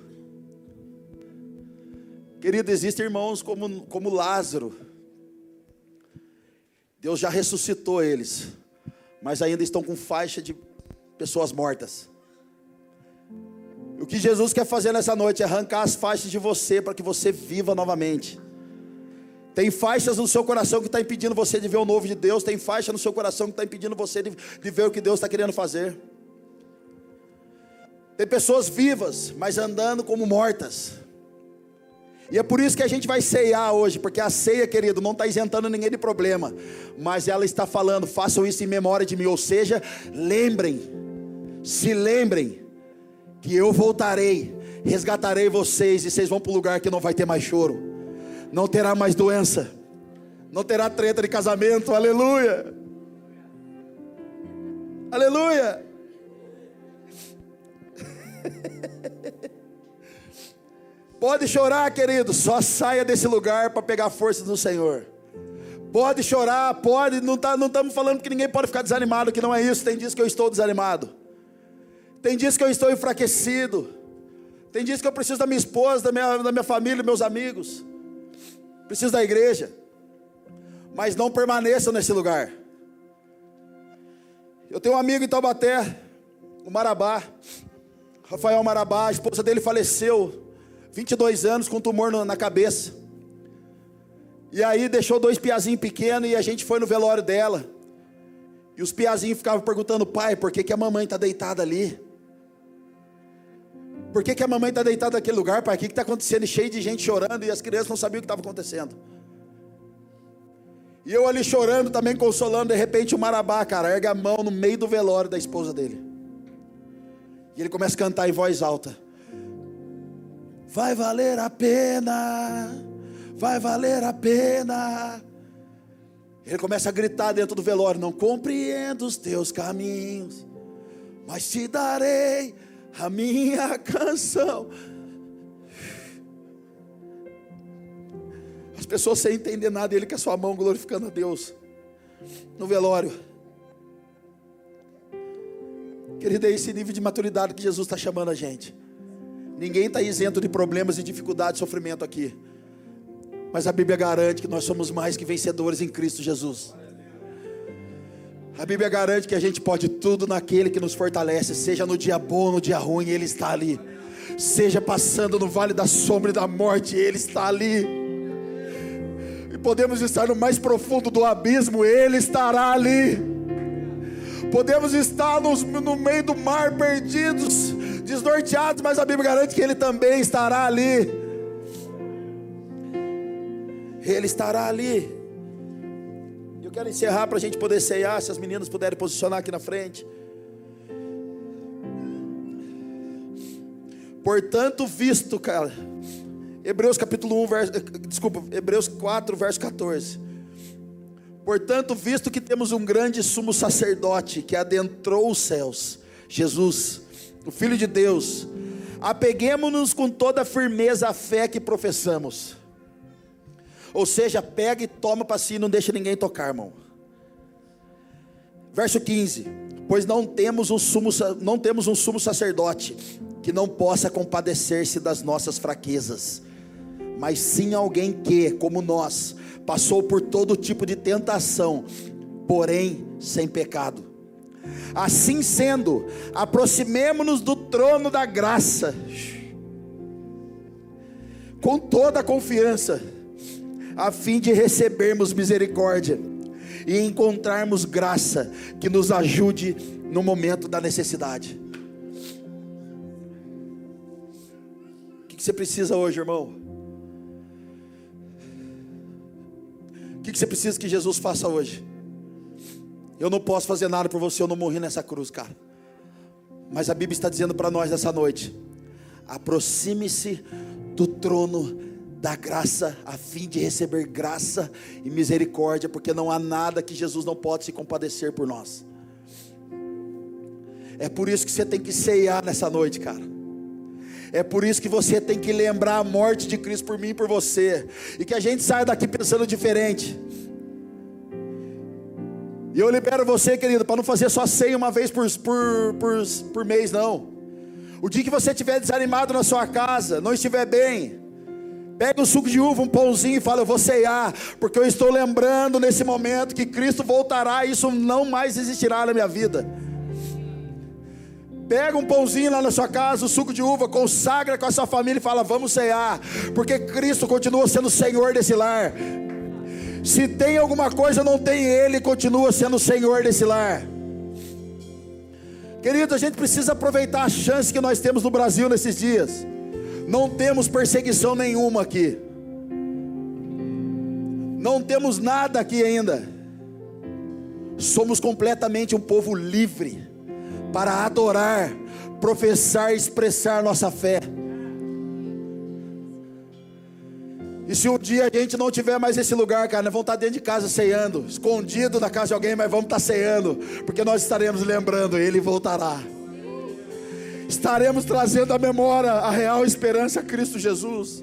Querido, existem irmãos como, como Lázaro. Deus já ressuscitou eles, mas ainda estão com faixa de pessoas mortas. O que Jesus quer fazer nessa noite é arrancar as faixas de você para que você viva novamente. Tem faixas no seu coração que está impedindo você de ver o novo de Deus. Tem faixa no seu coração que está impedindo você de, de ver o que Deus está querendo fazer. Tem pessoas vivas, mas andando como mortas. E é por isso que a gente vai ceiar hoje, porque a ceia, querido, não está isentando ninguém de problema, mas ela está falando: façam isso em memória de mim, ou seja, lembrem, se lembrem, que eu voltarei, resgatarei vocês, e vocês vão para o lugar que não vai ter mais choro, não terá mais doença, não terá treta de casamento, aleluia, aleluia. Pode chorar, querido, só saia desse lugar para pegar força do Senhor. Pode chorar, pode, não tá, não estamos falando que ninguém pode ficar desanimado, que não é isso. Tem dias que eu estou desanimado. Tem dias que eu estou enfraquecido. Tem dias que eu preciso da minha esposa, da minha, da minha família, meus amigos. Preciso da igreja. Mas não permaneça nesse lugar. Eu tenho um amigo em Taubaté, o Marabá, Rafael Marabá, a esposa dele faleceu 22 anos com tumor na cabeça. E aí deixou dois piazinhos pequenos e a gente foi no velório dela. E os piazinhos ficavam perguntando, pai, por que, que a mamãe está deitada ali? Por que, que a mamãe está deitada naquele lugar, pai? O que está acontecendo? Cheio de gente chorando e as crianças não sabiam o que estava acontecendo. E eu ali chorando, também consolando, de repente o Marabá, cara, erga a mão no meio do velório da esposa dele. E ele começa a cantar em voz alta vai valer a pena, vai valer a pena. Ele começa a gritar dentro do velório: Não compreendo os teus caminhos, mas te darei a minha canção. As pessoas sem entender nada, ele com a sua mão glorificando a Deus no velório. Querido, é esse nível de maturidade que Jesus está chamando a gente. Ninguém está isento de problemas e dificuldades, sofrimento aqui. Mas a Bíblia garante que nós somos mais que vencedores em Cristo Jesus. A Bíblia garante que a gente pode tudo naquele que nos fortalece, seja no dia bom, no dia ruim, Ele está ali. seja passando no vale da sombra e da morte, Ele está ali. E podemos estar no mais profundo do abismo, Ele estará ali. Podemos estar nos, no meio do mar perdidos, desnorteados, mas a Bíblia garante que Ele também estará ali. Ele estará ali. Eu quero encerrar para a gente poder ceiar, se as meninas puderem posicionar aqui na frente. Portanto, visto, cara, Hebreus capítulo 1, verso, desculpa, Hebreus 4, verso 14. Portanto, visto que temos um grande sumo sacerdote que adentrou os céus, Jesus, o Filho de Deus, apeguemos-nos com toda firmeza à fé que professamos. Ou seja, pega e toma para si, não deixa ninguém tocar, irmão. Verso 15: Pois não temos um sumo, não temos um sumo sacerdote que não possa compadecer-se das nossas fraquezas, mas sim alguém que, como nós, passou por todo tipo de tentação, porém sem pecado. Assim sendo, aproximemo-nos do trono da graça, com toda a confiança, a fim de recebermos misericórdia e encontrarmos graça que nos ajude no momento da necessidade. que você precisa hoje, irmão? O que você precisa que Jesus faça hoje? Eu não posso fazer nada por você, eu não morri nessa cruz, cara. Mas a Bíblia está dizendo para nós nessa noite: aproxime-se do trono da graça, a fim de receber graça e misericórdia, porque não há nada que Jesus não pode se compadecer por nós. É por isso que você tem que ceiar nessa noite, cara. É por isso que você tem que lembrar a morte de Cristo por mim e por você. E que a gente saia daqui pensando diferente. E eu libero você, querido, para não fazer só ceia uma vez por, por, por, por mês, não. O dia que você estiver desanimado na sua casa, não estiver bem, pega um suco de uva, um pãozinho e fala: Eu vou ceiar, porque eu estou lembrando nesse momento que Cristo voltará e isso não mais existirá na minha vida. Pega um pãozinho lá na sua casa, o suco de uva, consagra com a sua família e fala: Vamos cear, porque Cristo continua sendo o Senhor desse lar. Se tem alguma coisa, não tem Ele, continua sendo o Senhor desse lar. Querido, a gente precisa aproveitar a chance que nós temos no Brasil nesses dias. Não temos perseguição nenhuma aqui. Não temos nada aqui ainda. Somos completamente um povo livre para adorar, professar e expressar nossa fé. E se um dia a gente não tiver mais esse lugar, cara, nós vamos estar dentro de casa ceando, escondido na casa de alguém, mas vamos estar ceando, porque nós estaremos lembrando, Ele voltará. Estaremos trazendo à memória a real esperança a Cristo Jesus.